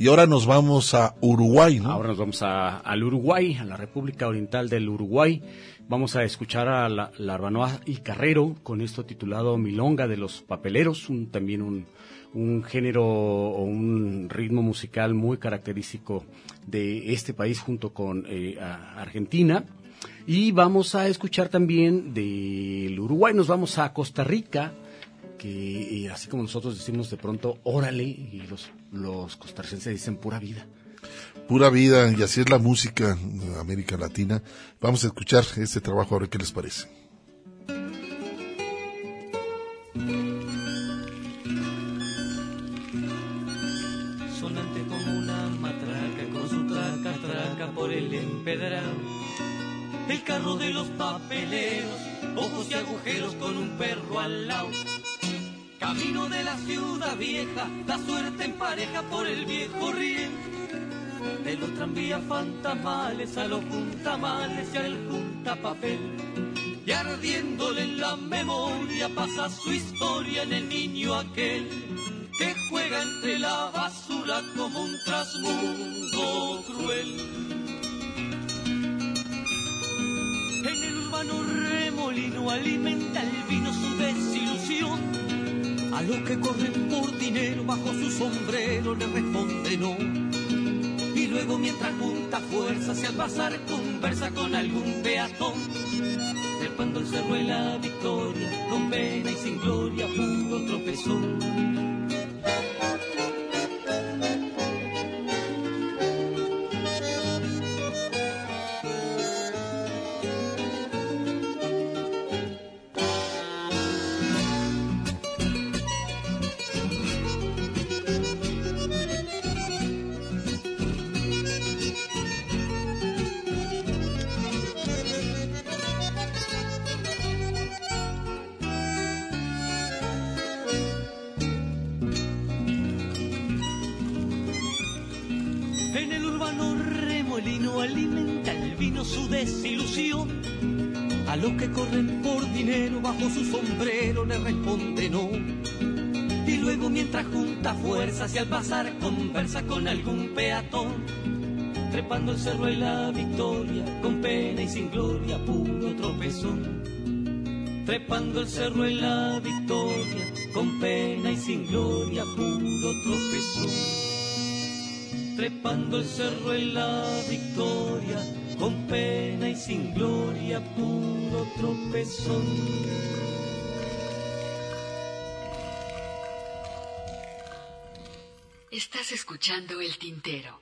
Y ahora nos vamos a Uruguay, ¿no? Ahora nos vamos a- al Uruguay, a la República Oriental del Uruguay. Vamos a escuchar a la, y Carrero con esto titulado Milonga de los Papeleros, un, también un, un género o un ritmo musical muy característico de este país junto con eh, Argentina. Y vamos a escuchar también del Uruguay, nos vamos a Costa Rica, que eh, así como nosotros decimos de pronto, órale, y los, los costarricenses dicen pura vida. Pura vida, y así es la música de América Latina. Vamos a escuchar este trabajo a ver qué les parece. sonante como una matraca con su traca traca por el empedrado. El carro de los papeleros, ojos y agujeros con un perro al lado. Camino de la ciudad vieja, la suerte en pareja por el viejo riel. De los tranvías fantasmales a los juntamales y al juntapapel. Y ardiéndole en la memoria pasa su historia en el niño aquel que juega entre la basura como un trasmundo cruel. En el urbano remolino alimenta el vino su desilusión. A los que corren por dinero bajo su sombrero le responde no. Y luego mientras junta fuerzas y al pasar conversa con algún peatón. El cerro de la victoria, con pena y sin gloria, puro tropezón. Y al pasar conversa con algún peatón. Trepando el cerro y la victoria, con pena y sin gloria, puro tropezón. Trepando el cerro y la victoria, con pena y sin gloria, puro tropezón. Trepando el cerro y la victoria, con pena y sin gloria, puro tropezón. Estás escuchando el tintero.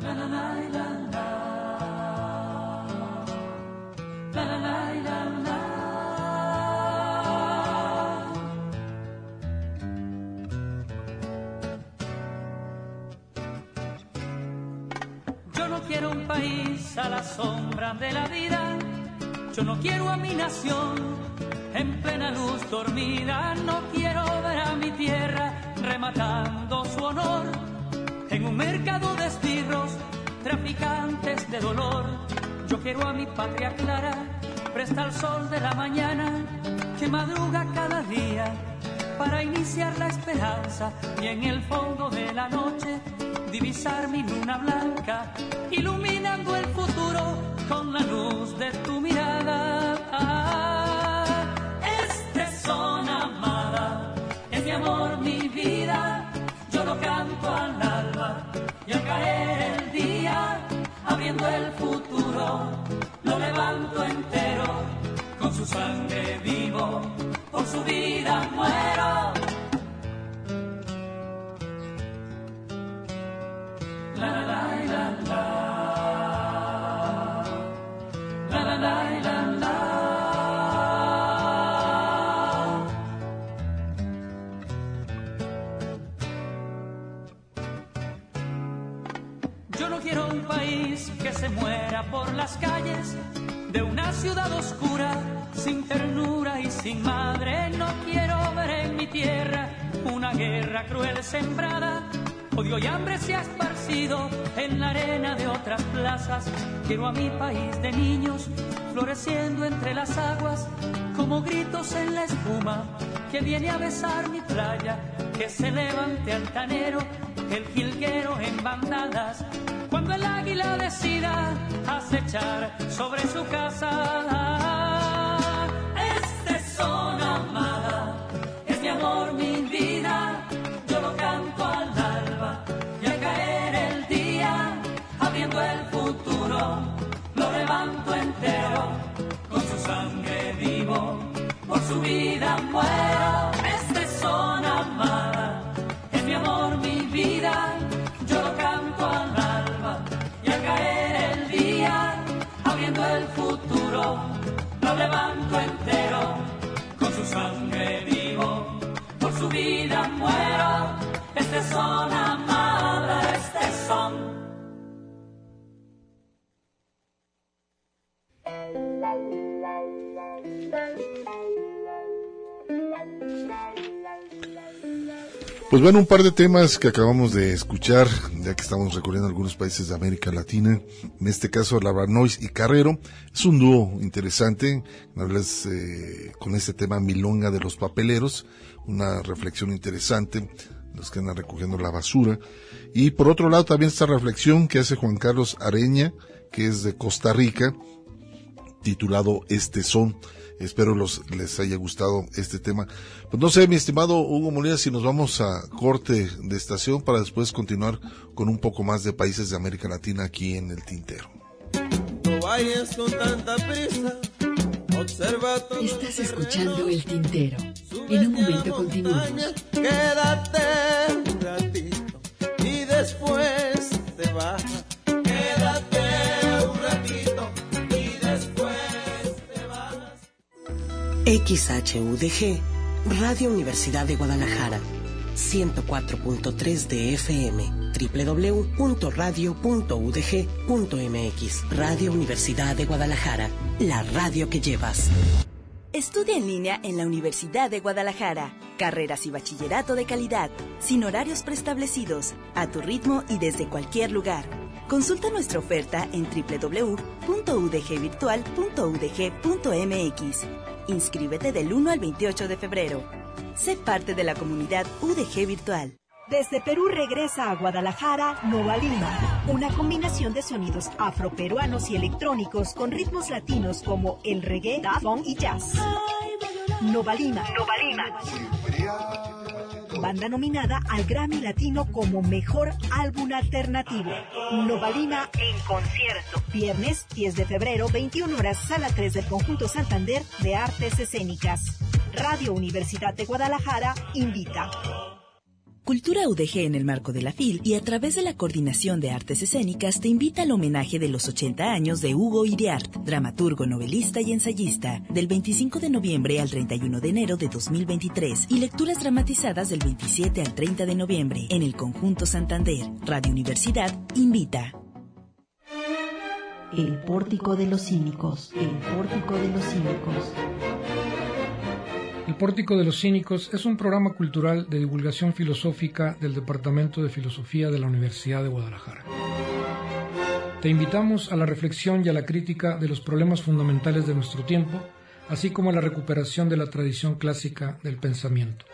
La la la quiero un país a la sombra de la vida. Yo no quiero a mi nación en plena luz dormida. No quiero ver a mi tierra rematando su honor en un mercado de esbirros, traficantes de dolor. Yo quiero a mi patria clara, presta el sol de la mañana, que madruga cada día para iniciar la esperanza y en el fondo de la noche divisar mi luna blanca, iluminando el futuro con la luz de tu al alba y al caer el día, abriendo el futuro, lo levanto entero, con su sangre vivo, por su vida muero. La la la la la. La la la la la. Se muera por las calles de una ciudad oscura, sin ternura y sin madre. No quiero ver en mi tierra una guerra cruel sembrada. Odio y hambre se ha esparcido en la arena de otras plazas. Quiero a mi país de niños floreciendo entre las aguas, como gritos en la espuma que viene a besar mi playa. Que se levante altanero el jilguero en bandadas cuando el águila decida acechar sobre su casa. Este son amada, es mi amor, mi vida, yo lo canto al alba y al caer el día, abriendo el futuro, lo levanto entero, con su sangre vivo, por su vida muero. Este son Este son amada, este son. Pues bueno, un par de temas que acabamos de escuchar, ya que estamos recorriendo algunos países de América Latina, en este caso Labranois y Carrero, es un dúo interesante, hablas eh, con este tema Milonga de los Papeleros, una reflexión interesante, los que andan recogiendo la basura, y por otro lado también esta reflexión que hace Juan Carlos Areña, que es de Costa Rica, titulado Este Son. Espero los, les haya gustado este tema. Pues no sé, mi estimado Hugo Molina, si nos vamos a corte de estación para después continuar con un poco más de países de América Latina aquí en el Tintero. No vayas con tanta prisa. Estás escuchando el tintero. En un momento continuamos. Quédate un ratito y después te vas. Quédate un ratito y después te vas. XHUDG, Radio Universidad de Guadalajara, 104.3 de FM, www.radio.udg.mx, Radio Universidad de Guadalajara, la radio que llevas. Estudia en línea en la Universidad de Guadalajara. Carreras y bachillerato de calidad, sin horarios preestablecidos, a tu ritmo y desde cualquier lugar. Consulta nuestra oferta en www.udgvirtual.udg.mx. Inscríbete del 1 al 28 de febrero. Sé parte de la comunidad UDG Virtual. Desde Perú regresa a Guadalajara Nova Lima, una combinación de sonidos afroperuanos y electrónicos con ritmos latinos como el reggae, funk y jazz. Nova Lima, Nova Lima. Banda nominada al Grammy Latino como Mejor Álbum Alternativo. Nova Lima en concierto. Viernes 10 de febrero, 21 horas, sala 3 del Conjunto Santander de Artes Escénicas. Radio Universidad de Guadalajara invita. Cultura UDG en el marco de la FIL y a través de la Coordinación de Artes Escénicas te invita al homenaje de los 80 años de Hugo Iriart, dramaturgo, novelista y ensayista, del 25 de noviembre al 31 de enero de 2023 y lecturas dramatizadas del 27 al 30 de noviembre en el Conjunto Santander. Radio Universidad invita. El Pórtico de los Cínicos. El Pórtico de los Cínicos. Pórtico de los Cínicos es un programa cultural de divulgación filosófica del Departamento de Filosofía de la Universidad de Guadalajara. Te invitamos a la reflexión y a la crítica de los problemas fundamentales de nuestro tiempo, así como a la recuperación de la tradición clásica del pensamiento.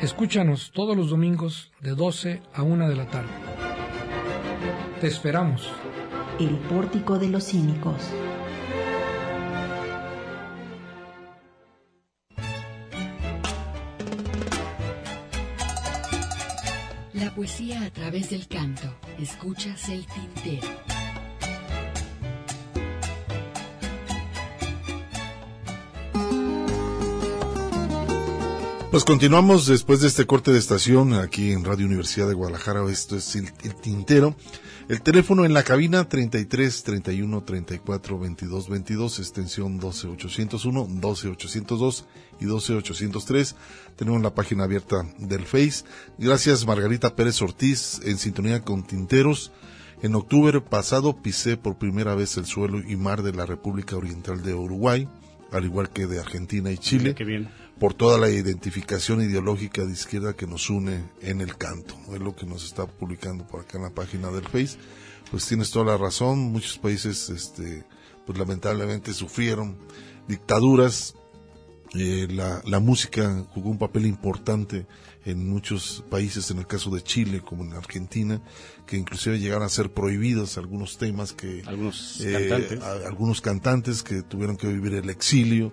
Escúchanos todos los domingos de 12 a 1 de la tarde. Te esperamos. El Pórtico de los Cínicos. Poesía a través del canto. Escuchas el tintero. Pues continuamos después de este corte de estación aquí en Radio Universidad de Guadalajara. Esto es el, el Tintero. El teléfono en la cabina 33 31 34 22 22, extensión 12 801, 12 802 y 12 803. Tenemos la página abierta del Face. Gracias Margarita Pérez Ortiz en sintonía con Tinteros. En octubre pasado pisé por primera vez el suelo y mar de la República Oriental de Uruguay, al igual que de Argentina y Chile. Qué bien por toda la identificación ideológica de izquierda que nos une en el canto. Es lo que nos está publicando por acá en la página del Face. Pues tienes toda la razón, muchos países, este, pues lamentablemente sufrieron dictaduras. Eh, la, la música jugó un papel importante en muchos países, en el caso de Chile como en Argentina, que inclusive llegaron a ser prohibidos algunos temas que algunos eh, cantantes, a- algunos cantantes que tuvieron que vivir el exilio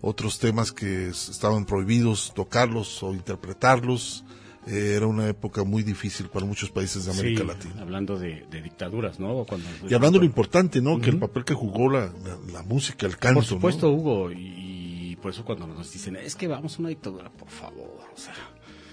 otros temas que estaban prohibidos tocarlos o interpretarlos. Eh, era una época muy difícil para muchos países de América Sí, Latina. Hablando de, de dictaduras, ¿no? Cuando, Y hablando de lo importante, ¿no? Que el papel que jugó la, la, la música, el canto. Por supuesto, ¿no? Hugo, y, y por eso cuando nos dicen, es que vamos a una dictadura, por favor, o sea,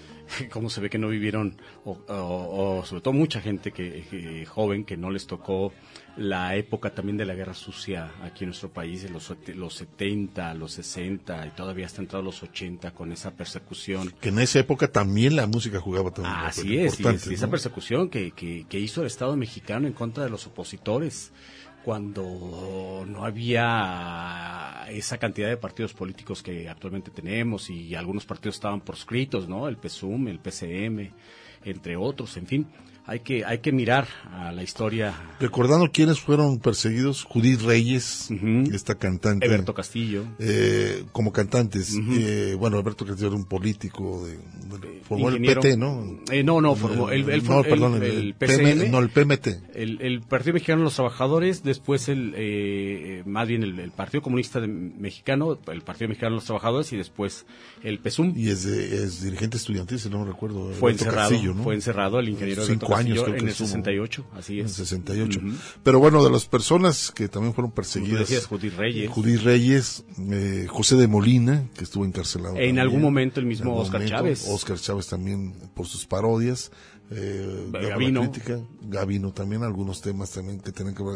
[laughs] cómo se ve que no vivieron, o, o- o sobre todo mucha gente que, que joven que no les tocó la época también de la guerra sucia aquí en nuestro país, en los, los 70, los 60 y todavía hasta entrado los 80 con esa persecución. Que en esa época también la música jugaba también Así es, y, es- esa persecución que, que, que hizo el Estado mexicano en contra de los opositores cuando no había esa cantidad de partidos políticos que actualmente tenemos y algunos partidos estaban proscritos, ¿no? El PSUM, el PCM, entre otros, en fin. Hay que, hay que mirar a la historia. Recordando quiénes fueron perseguidos, Judith Reyes, esta cantante. Eberto Castillo. eh, como cantantes. Eh, bueno, Alberto Castillo era un político, de, de- formó Ingeniero. el PT, ¿no? Eh, no, no, formó, no, perdón, el, el, el PM, PCM. no, el PMT. El, el Partido Mexicano de los Trabajadores, después el, eh, más bien el, el Partido Comunista Mexicano, el Partido Mexicano de los Trabajadores y después el PSUM. Y es, de- es dirigente estudiantil, si no me recuerdo. Fue Alberto encerrado, Castillo, ¿no? fue encerrado el ingeniero Cinco Alberto años creo que en el estuvo. 68, así En es. el 68. Ujú. Pero bueno, de las personas que también fueron perseguidas. decías, Judith Reyes. Judith Reyes, eh, José de Molina, que estuvo encarcelado. En también. algún momento el mismo En Óscar momento, Chávez. Óscar Chávez también por sus parodias. Eh. Gabino. Crítica. Gabino también, algunos temas también que tienen que ver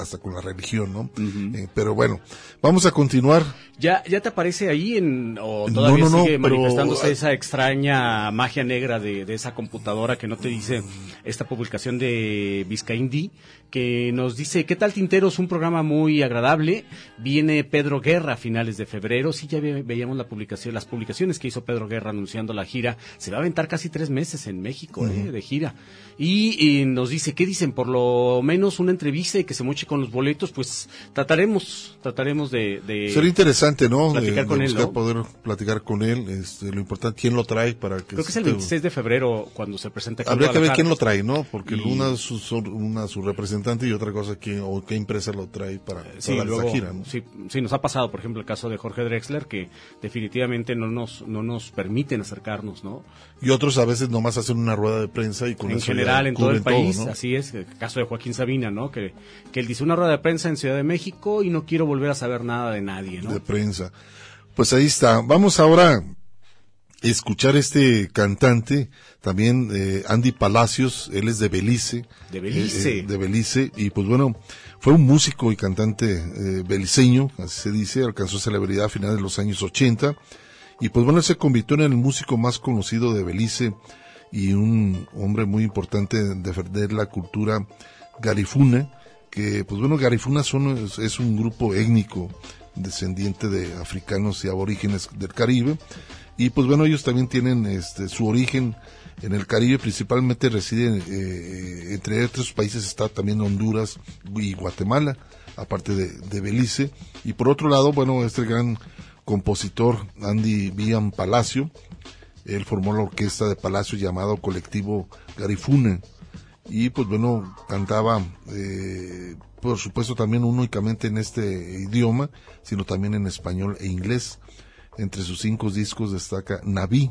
hasta con la religión, ¿no? Eh, pero bueno, vamos a continuar. ¿Ya, ya te aparece ahí en, o todavía No, no, no, sigue pero- manifestándose esa extraña magia negra de, de esa computadora que no te dice esta publicación de Vizcaíndi que nos dice, ¿qué tal Tinteros? Un programa muy agradable. Viene Pedro Guerra a finales de febrero. Sí, ya ve- veíamos la publicación, las publicaciones que hizo Pedro Guerra anunciando la gira. Se va a aventar casi tres meses en México, eh, de gira. Y, y nos dice, ¿qué dicen? Por lo menos una entrevista y que se moche con los boletos, pues trataremos, trataremos de... de Sería interesante, ¿no? platicar De- con de él, poder platicar con él. Este, lo importante, quién lo trae para que. Creo que es el esté- 26 de febrero cuando se presenta Habría que ver quién lo trae, ¿no? Porque Y- una su- una su representante y otra cosa quién o qué empresa lo trae para, para Sí, luego, esa gira, ¿no? sí, sí, nos ha pasado, por ejemplo, el caso de Jorge Drexler, que definitivamente no nos, no nos permiten acercarnos, ¿no? Y otros a veces nomás hacen una rueda de prensa y con en eso general, en todo el país, ¿no? así es, el caso de Joaquín Sabina, ¿no? Que, que él dice una rueda de prensa en Ciudad de México y no quiero volver a saber nada de nadie, ¿no? de prensa. Pues ahí está. Vamos ahora a escuchar este cantante, también eh, Andy Palacios, él es de Belice. De Belice. Eh, eh, de Belice. Y pues bueno, fue un músico y cantante eh, beliceño, así se dice, alcanzó celebridad a finales de los años 80. Y pues bueno, él se convirtió en el músico más conocido de Belice y un hombre muy importante en defender la cultura garifuna, que pues bueno, garifuna son, es, es un grupo étnico descendiente de africanos y aborígenes del Caribe. Y pues bueno, ellos también tienen este, su origen en el Caribe, principalmente residen, eh, entre otros países está también Honduras y Guatemala, aparte de, Belice. Y por otro lado, bueno, este gran compositor Andy Bian Palacio, él formó la orquesta de Palacio llamado Colectivo Garifuna. Y pues bueno, cantaba, eh, por supuesto también únicamente en este idioma, sino también en español e inglés. Entre sus cinco discos destaca Naví.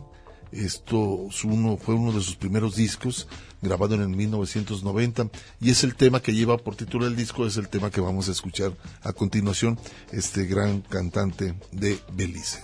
Esto fue uno de sus primeros discos, grabado en el 1990, y es el tema que lleva por título el disco, es el tema que vamos a escuchar a continuación, este gran cantante de Belice.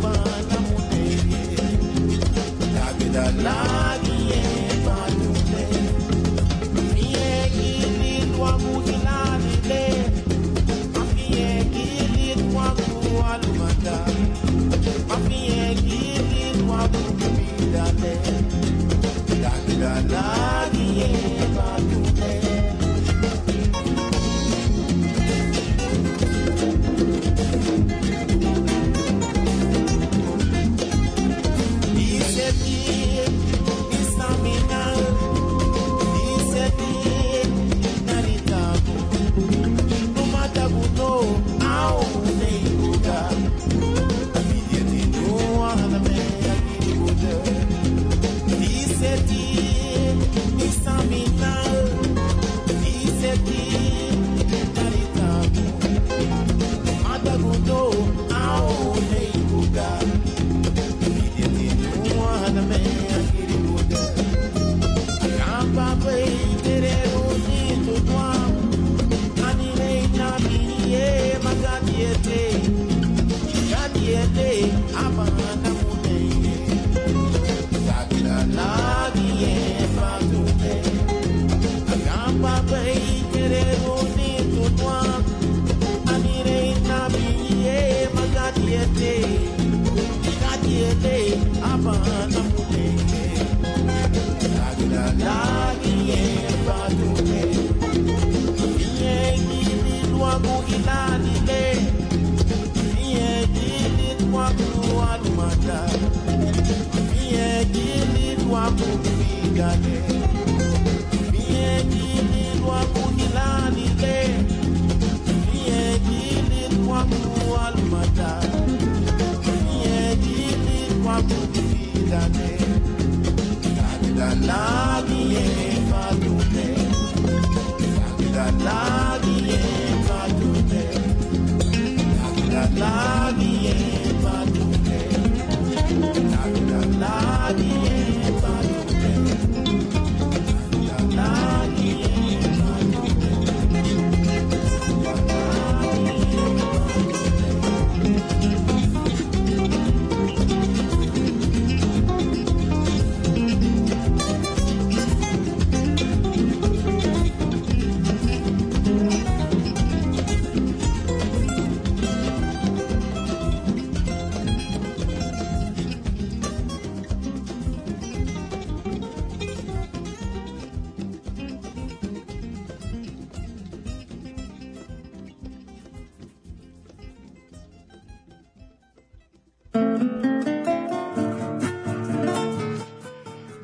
mwana muteye tabidala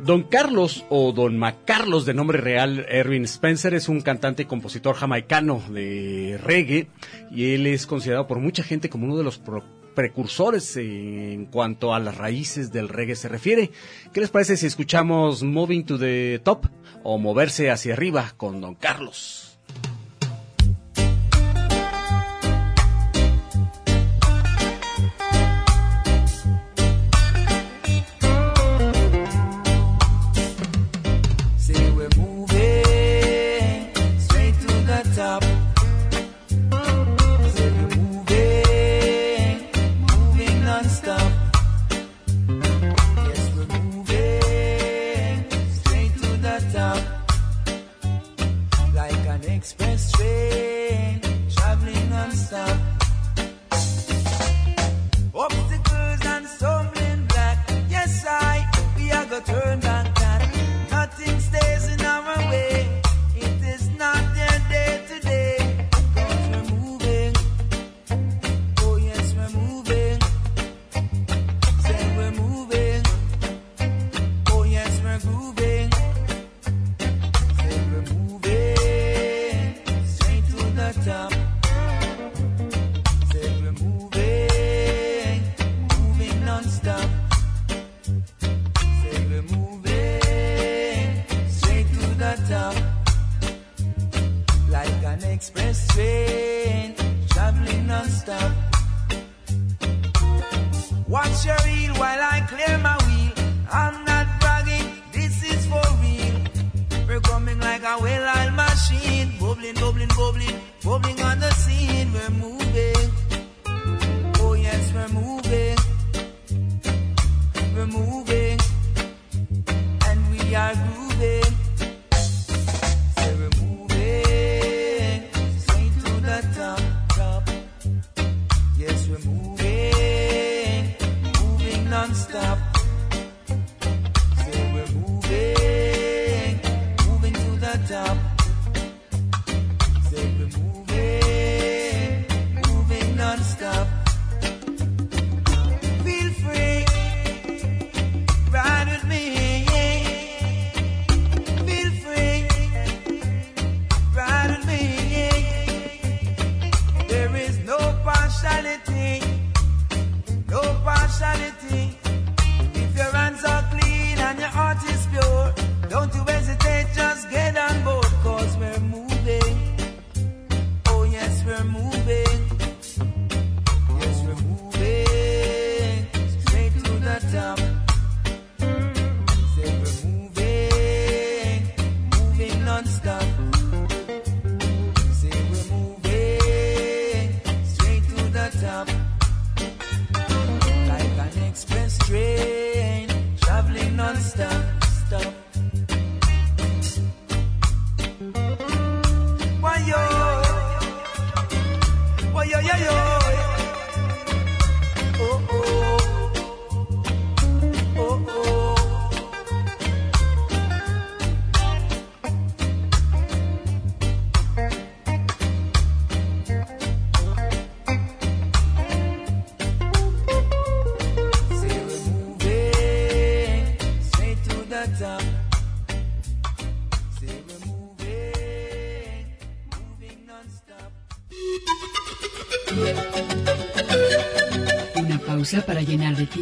Don Carlos o Don Macarlos de nombre real, Erwin Spencer, es un cantante y compositor jamaicano de reggae y él es considerado por mucha gente como uno de los precursores en cuanto a las raíces del reggae se refiere. ¿Qué les parece si escuchamos Moving to the Top o Moverse hacia arriba con Don Carlos?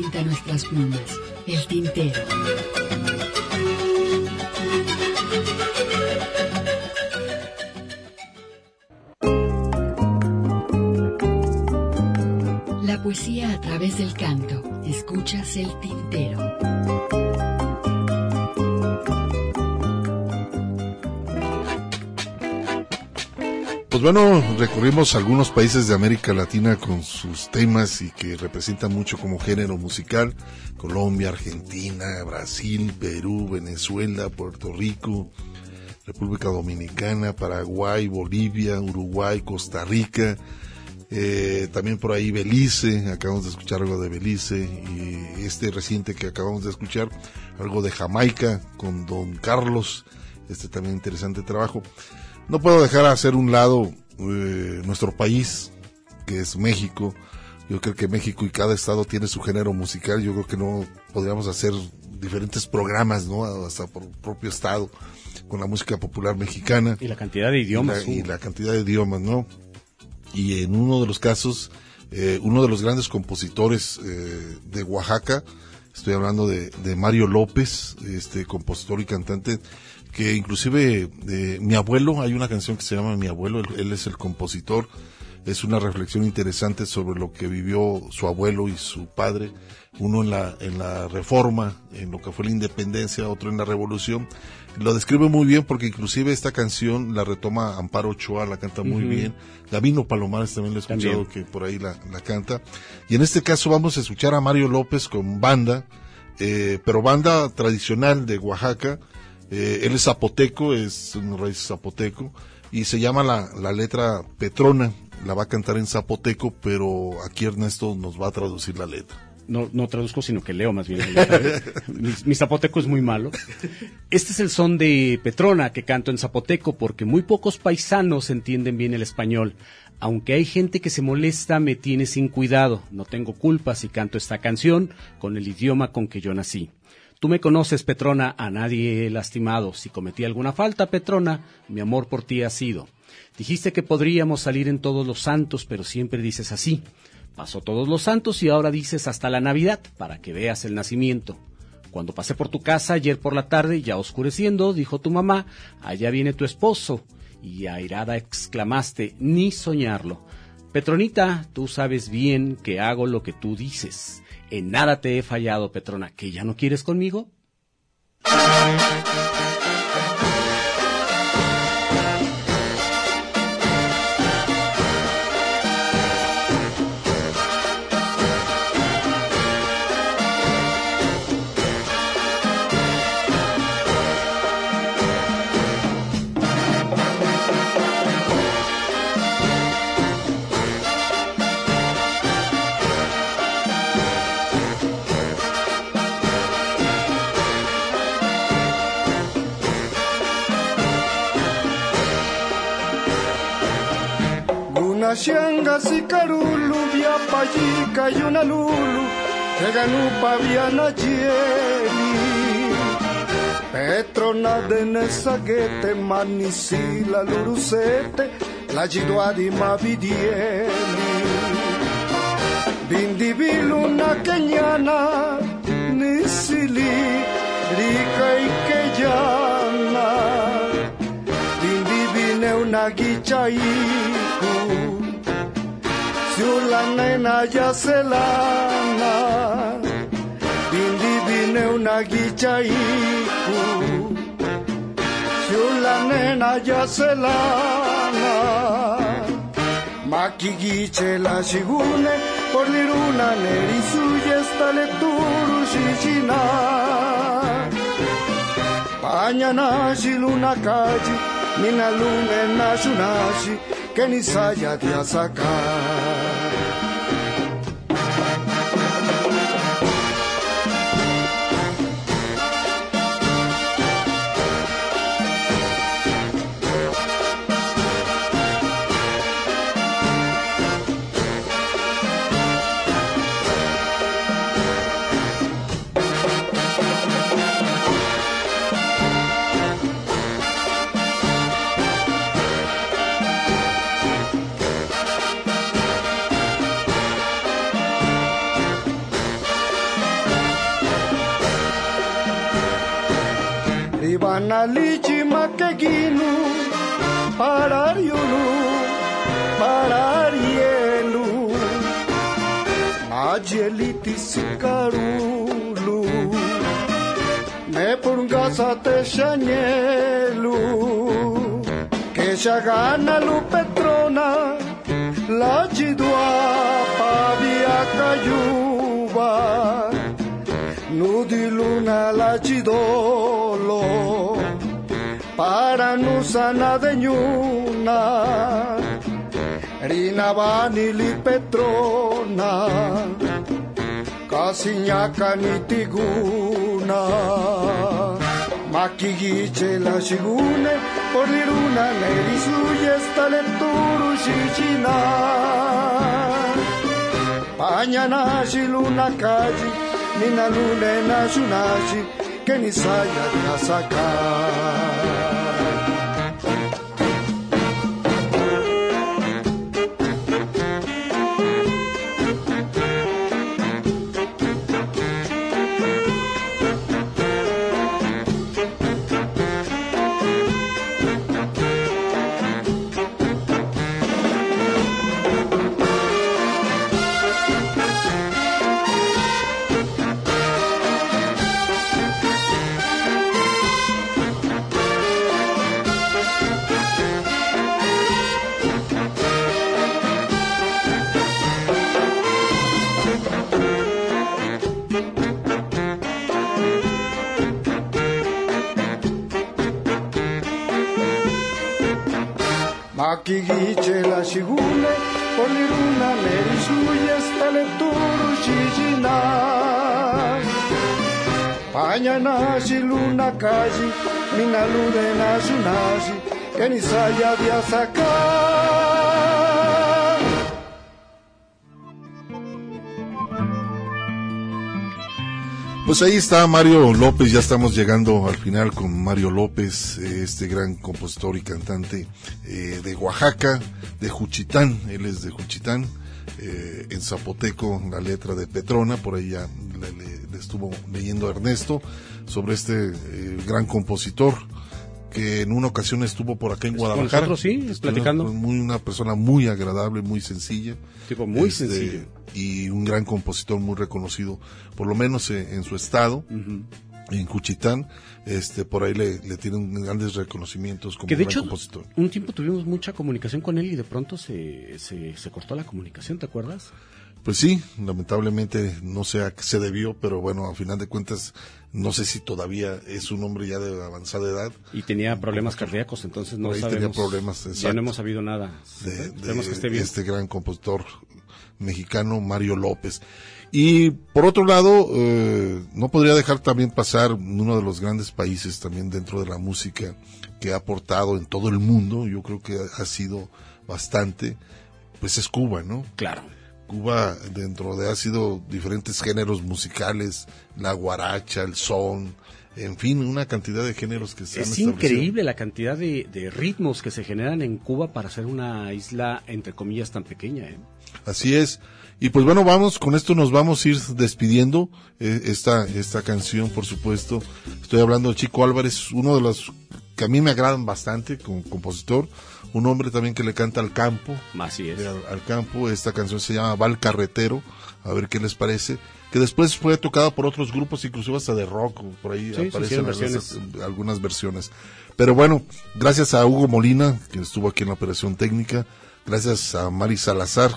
Tinta nuestras plumas. El tintero. Bueno, recorrimos algunos países de América Latina con sus temas y que representan mucho como género musical. Colombia, Argentina, Brasil, Perú, Venezuela, Puerto Rico, República Dominicana, Paraguay, Bolivia, Uruguay, Costa Rica, eh, también por ahí Belice, acabamos de escuchar algo de Belice y este reciente que acabamos de escuchar, algo de Jamaica con Don Carlos, este también interesante trabajo. No puedo dejar hacer un lado eh, nuestro país, que es México. Yo creo que México y cada estado tiene su género musical. Yo creo que no podríamos hacer diferentes programas, ¿no? Hasta por propio estado, con la música popular mexicana. Y la cantidad de idiomas. Y la, y la cantidad de idiomas, ¿no? Y en uno de los casos, eh, uno de los grandes compositores eh, de Oaxaca, estoy hablando de, de Mario López, este compositor y cantante, que inclusive eh, mi abuelo, hay una canción que se llama Mi abuelo, él, él, es el compositor, es una reflexión interesante sobre lo que vivió su abuelo y su padre, uno en la, en la reforma, en lo que fue la independencia, otro en la revolución. Lo describe muy bien porque inclusive esta canción la retoma Amparo Ochoa, la canta muy bien. Davino Palomares también lo he escuchado También. que por ahí la, la canta. Y en este caso vamos a escuchar a Mario López con banda, eh, pero banda tradicional de Oaxaca, eh, él es zapoteco, es un raíz zapoteco, y se llama la, la letra Petrona. La va a cantar en zapoteco, pero aquí Ernesto nos va a traducir la letra. No, no traduzco, sino que leo más bien. [laughs] mi, mi zapoteco es muy malo. Este es el son de Petrona que canto en zapoteco porque muy pocos paisanos entienden bien el español. Aunque hay gente que se molesta, me tiene sin cuidado. No tengo culpa si canto esta canción con el idioma con que yo nací. Tú me conoces, Petrona, a nadie he lastimado. Si cometí alguna falta, Petrona, mi amor por ti ha sido. Dijiste que podríamos salir en todos los santos, pero siempre dices así. Pasó todos los santos y ahora dices hasta la Navidad, para que veas el nacimiento. Cuando pasé por tu casa ayer por la tarde, ya oscureciendo, dijo tu mamá, allá viene tu esposo. Y airada exclamaste, ni soñarlo. Petronita, tú sabes bien que hago lo que tú dices. En nada te he fallado, Petrona. ¿Que ya no quieres conmigo? Kashanga sikarulu via pajica pajika yunalulu Teganupa via najieli Petrona dene saghete manisila lurusete La gidua di mavidieli Bindibiluna kenyana nisili rica y que llama, una guicha guichaiku. Siula nena ya selana Bindi bine una gichaiku Siula nena ya selana Makigiche la shigune por liruna neri suya esta lecturu shijina Pañana shiluna kaji Nina lune na shunashi que ni saya de sacar. Ribana lichi makeginu Parariulu Pararielu Najieliti sikarulu Me purngasa te shanyelu Que shagana lu petrona La jidua pavia Nudi luna la chidolo para nusana de ñuna Rinabani li petrona Casiñaca ni tiguna Maquigiche la shigune por liruna nerisuye esta lecturu shichina Pañana luna calle Nina lune na shunashi que ni saya de sacar. Pues ahí está Mario López, ya estamos llegando al final con Mario López, este gran compositor y cantante eh, de Oaxaca, de Juchitán, él es de Juchitán, eh, en zapoteco la letra de Petrona, por ahí ya le estuvo leyendo Ernesto sobre este eh, gran compositor que en una ocasión estuvo por acá en Guadalajara. nosotros, sí, Estuvo platicando. Muy, una persona muy agradable, muy sencilla. Tipo muy Este, sencillo. Y un gran compositor muy reconocido, por lo menos eh, en su estado, en Cuchitán. Este, por ahí le, le tienen grandes reconocimientos como Que de gran hecho, compositor. un tiempo tuvimos mucha comunicación con él y de pronto se, se, se cortó la comunicación, ¿te acuerdas? Pues sí, lamentablemente no sé a qué se debió, pero bueno, a final de cuentas, no sé si todavía es un hombre ya de avanzada edad. Y tenía problemas cardíacos, entonces no sabemos. tenía problemas, Ya no hemos sabido nada. de, que esté bien. este gran compositor mexicano Mario López. Y por otro lado, eh, no podría dejar también pasar uno de los grandes países también dentro de la música que ha aportado en todo el mundo, yo creo que ha sido bastante, pues es Cuba, ¿no? Claro. Cuba dentro de ha sido diferentes géneros musicales, la guaracha, el son, en fin, una cantidad de géneros que se han Es establecido. increíble la cantidad de, de ritmos que se generan en Cuba para ser una isla, entre comillas, tan pequeña. ¿eh? Así es. Y pues bueno, vamos, con esto nos vamos a ir despidiendo eh, esta, esta canción, por supuesto. Estoy hablando de Chico Álvarez, uno de los que a mí me agradan bastante como compositor, un hombre también que le canta al campo. Así es. de al, al campo, esta canción se llama Val Carretero, a ver qué les parece. Que después fue tocada por otros grupos, inclusive hasta de rock, por ahí Sí, aparecen versiones. algunas versiones. Pero bueno, gracias a Hugo Molina, que estuvo aquí en la operación técnica, gracias a Mari Salazar,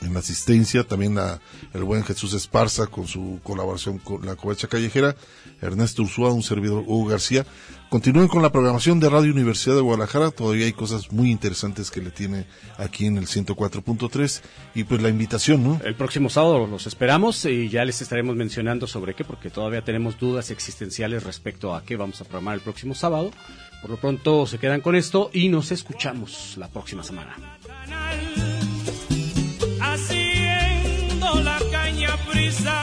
en la asistencia, también a el buen Jesús Esparza con su colaboración con la covacha callejera, Ernesto Ursúa, un servidor Hugo García. Continúen con la programación de Radio Universidad de Guadalajara, todavía hay cosas muy interesantes que le tiene aquí en el 104.3 y pues la invitación, ¿no? El próximo sábado los esperamos y ya les estaremos mencionando sobre qué, porque todavía tenemos dudas existenciales respecto a qué vamos a programar el próximo sábado. Por lo pronto se quedan con esto y nos escuchamos la próxima semana. haciendo la caña prisa,